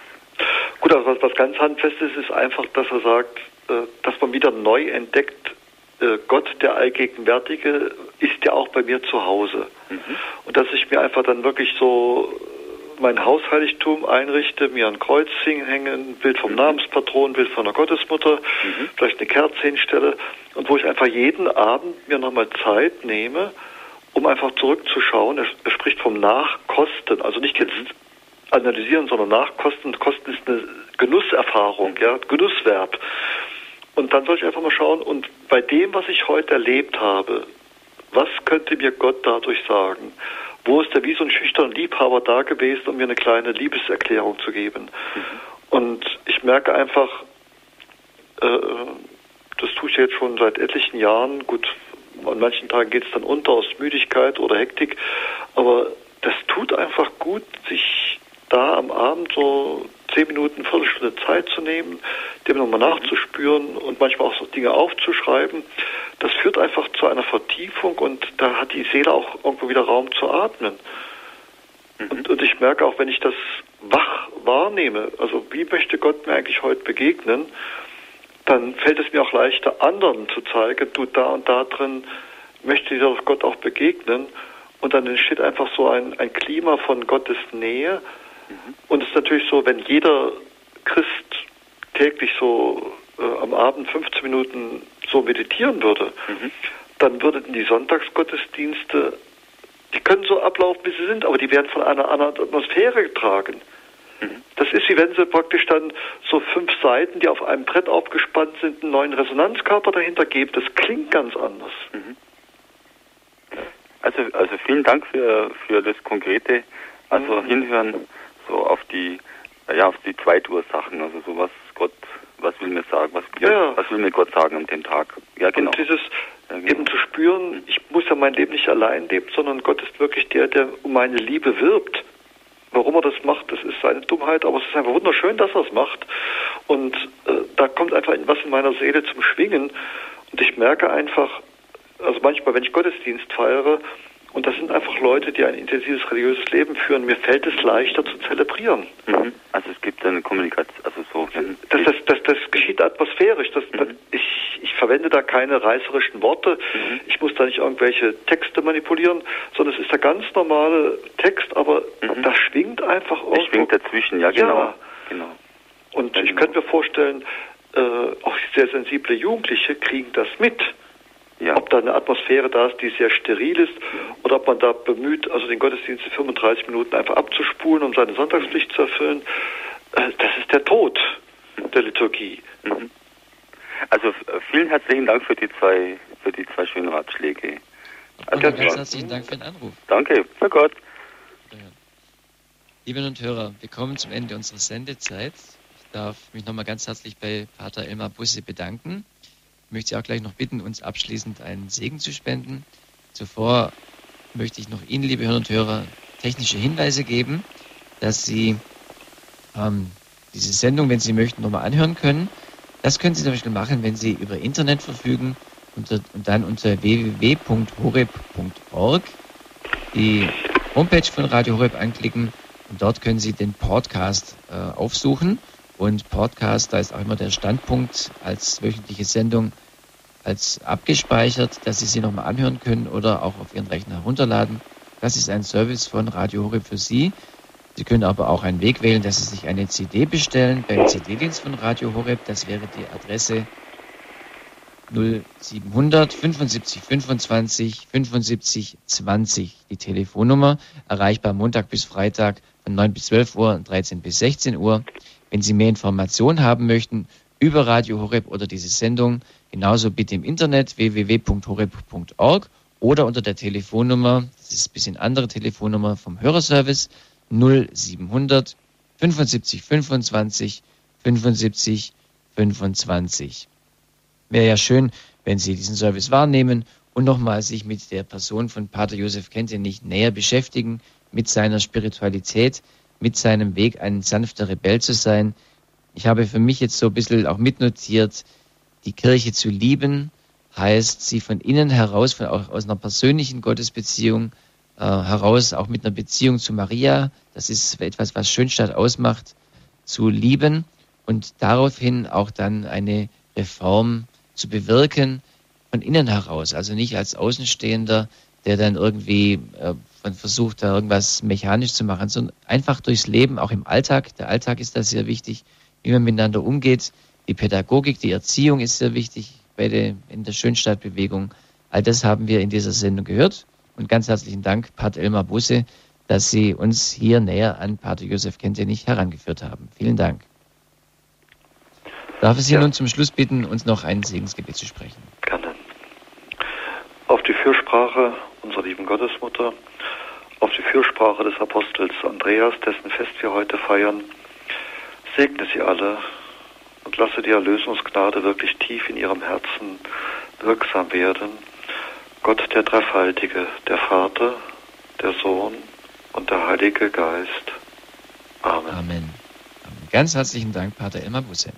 Gut, also was, was ganz Handfestes ist einfach, dass er sagt, dass man wieder neu entdeckt, äh, Gott, der Allgegenwärtige, ist ja auch bei mir zu Hause. Mhm. Und dass ich mir einfach dann wirklich so mein Hausheiligtum einrichte, mir ein Kreuz hänge, ein Bild vom mhm. Namenspatron, ein Bild von der Gottesmutter, mhm. vielleicht eine Kerze hinstelle und wo ich einfach jeden Abend mir nochmal Zeit nehme, um einfach zurückzuschauen. Er, er, spricht vom Nachkosten, also nicht jetzt analysieren, sondern Nachkosten. Kosten ist eine Genusserfahrung, ja, Genussverb. Und dann soll ich einfach mal schauen, und bei dem, was ich heute erlebt habe, was könnte mir Gott dadurch sagen? Wo ist er wie so ein schüchterner Liebhaber da gewesen, um mir eine kleine Liebeserklärung zu geben? Mhm. Und ich merke einfach, äh, das tue ich jetzt schon seit etlichen Jahren. Gut, an manchen Tagen geht es dann unter aus Müdigkeit oder Hektik, aber das tut einfach gut, sich da am Abend so zehn Minuten, Viertelstunde Zeit zu nehmen, dem nochmal nachzuspüren und manchmal auch so Dinge aufzuschreiben. Das führt einfach zu einer Vertiefung und da hat die Seele auch irgendwo wieder Raum zu atmen. Mhm. Und, und ich merke auch, wenn ich das wach wahrnehme, also wie möchte Gott mir eigentlich heute begegnen, dann fällt es mir auch leichter, anderen zu zeigen, du da und da drin möchte dir Gott auch begegnen. Und dann entsteht einfach so ein, ein Klima von Gottes Nähe, und es ist natürlich so, wenn jeder Christ täglich so äh, am Abend 15 Minuten so meditieren würde, mhm. dann würden die Sonntagsgottesdienste, die können so ablaufen, wie sie sind, aber die werden von einer anderen Atmosphäre getragen. Mhm. Das ist wie wenn sie praktisch dann so fünf Seiten, die auf einem Brett aufgespannt sind, einen neuen Resonanzkörper dahinter geben. Das klingt ganz anders. Mhm. Also, also vielen Dank für, für das konkrete, also mhm. hinhören so auf die, ja, auf die Zweitursachen, also so was Gott, was will mir sagen, was, ja. was will mir Gott sagen an dem Tag. Ja, genau. Und dieses ja, genau. eben zu spüren, ich muss ja mein Leben nicht allein leben, sondern Gott ist wirklich der, der um meine Liebe wirbt. Warum er das macht, das ist seine Dummheit, aber es ist einfach wunderschön, dass er es macht. Und äh, da kommt einfach was in meiner Seele zum Schwingen. Und ich merke einfach, also manchmal, wenn ich Gottesdienst feiere, und das sind einfach Leute, die ein intensives religiöses Leben führen. Mir fällt es leichter zu zelebrieren. Mhm. Also es gibt eine Kommunikation, also so. Das, das, das, das geschieht atmosphärisch. Das, mhm. ich, ich verwende da keine reißerischen Worte. Mhm. Ich muss da nicht irgendwelche Texte manipulieren, sondern es ist der ganz normale Text, aber mhm. das schwingt einfach aus. Das schwingt dazwischen, ja genau. Ja. genau. Und ja, ich genau. könnte mir vorstellen, äh, auch sehr sensible Jugendliche kriegen das mit. Ja. Ob da eine Atmosphäre da ist, die sehr steril ist, oder ob man da bemüht, also den Gottesdienst in 35 Minuten einfach abzuspulen, um seine Sonntagspflicht zu erfüllen, äh, das ist der Tod der Liturgie. Mhm. Also vielen herzlichen Dank für die zwei, für die zwei schönen Ratschläge. Also, ganz herzlichen Dank für den Anruf. Danke, für Gott. Liebe und Hörer, wir kommen zum Ende unserer Sendezeit. Ich darf mich nochmal ganz herzlich bei Pater Elmar Busse bedanken möchte Sie auch gleich noch bitten, uns abschließend einen Segen zu spenden. Zuvor möchte ich noch Ihnen, liebe Hörer und Hörer, technische Hinweise geben, dass Sie ähm, diese Sendung, wenn Sie möchten, nochmal anhören können. Das können Sie zum Beispiel machen, wenn Sie über Internet verfügen unter, und dann unter www.horeb.org die Homepage von Radio Horeb anklicken und dort können Sie den Podcast äh, aufsuchen. Und Podcast, da ist auch immer der Standpunkt als wöchentliche Sendung als abgespeichert, dass Sie sie nochmal anhören können oder auch auf Ihren Rechner herunterladen. Das ist ein Service von Radio Horeb für Sie. Sie können aber auch einen Weg wählen, dass Sie sich eine CD bestellen beim CD-Dienst von Radio Horeb. Das wäre die Adresse 0700 75 25 75 20. Die Telefonnummer erreichbar Montag bis Freitag von 9 bis 12 Uhr und 13 bis 16 Uhr. Wenn Sie mehr Informationen haben möchten über Radio Horeb oder diese Sendung, genauso bitte im Internet www.horeb.org oder unter der Telefonnummer, das ist ein bisschen andere Telefonnummer vom Hörerservice 0700 75 25 75 25. Wäre ja schön, wenn Sie diesen Service wahrnehmen und nochmal sich mit der Person von Pater Josef Kentenich näher beschäftigen, mit seiner Spiritualität, mit seinem Weg, ein sanfter Rebell zu sein. Ich habe für mich jetzt so ein bisschen auch mitnotiert, die Kirche zu lieben, heißt, sie von innen heraus, von, aus einer persönlichen Gottesbeziehung äh, heraus, auch mit einer Beziehung zu Maria, das ist etwas, was Schönstadt ausmacht, zu lieben und daraufhin auch dann eine Reform zu bewirken von innen heraus, also nicht als Außenstehender, der dann irgendwie äh, versucht, da irgendwas mechanisch zu machen, sondern einfach durchs Leben, auch im Alltag. Der Alltag ist da sehr wichtig, wie man miteinander umgeht. Die Pädagogik, die Erziehung ist sehr wichtig bei der, in der Schönstadtbewegung. All das haben wir in dieser Sendung gehört. Und ganz herzlichen Dank, Pat Elmar Busse, dass Sie uns hier näher an Pater Josef Kentenich herangeführt haben. Vielen Dank. Darf ich Sie ja. nun zum Schluss bitten, uns noch ein Segensgebet zu sprechen? Gerne. Auf die Fürsprache unserer lieben Gottesmutter, auf die Fürsprache des Apostels Andreas, dessen Fest wir heute feiern, segne sie alle und lasse die Erlösungsgnade wirklich tief in ihrem Herzen wirksam werden. Gott der Dreifaltige, der Vater, der Sohn und der Heilige Geist. Amen. Amen. Ganz herzlichen Dank, Pater Elmar Busse.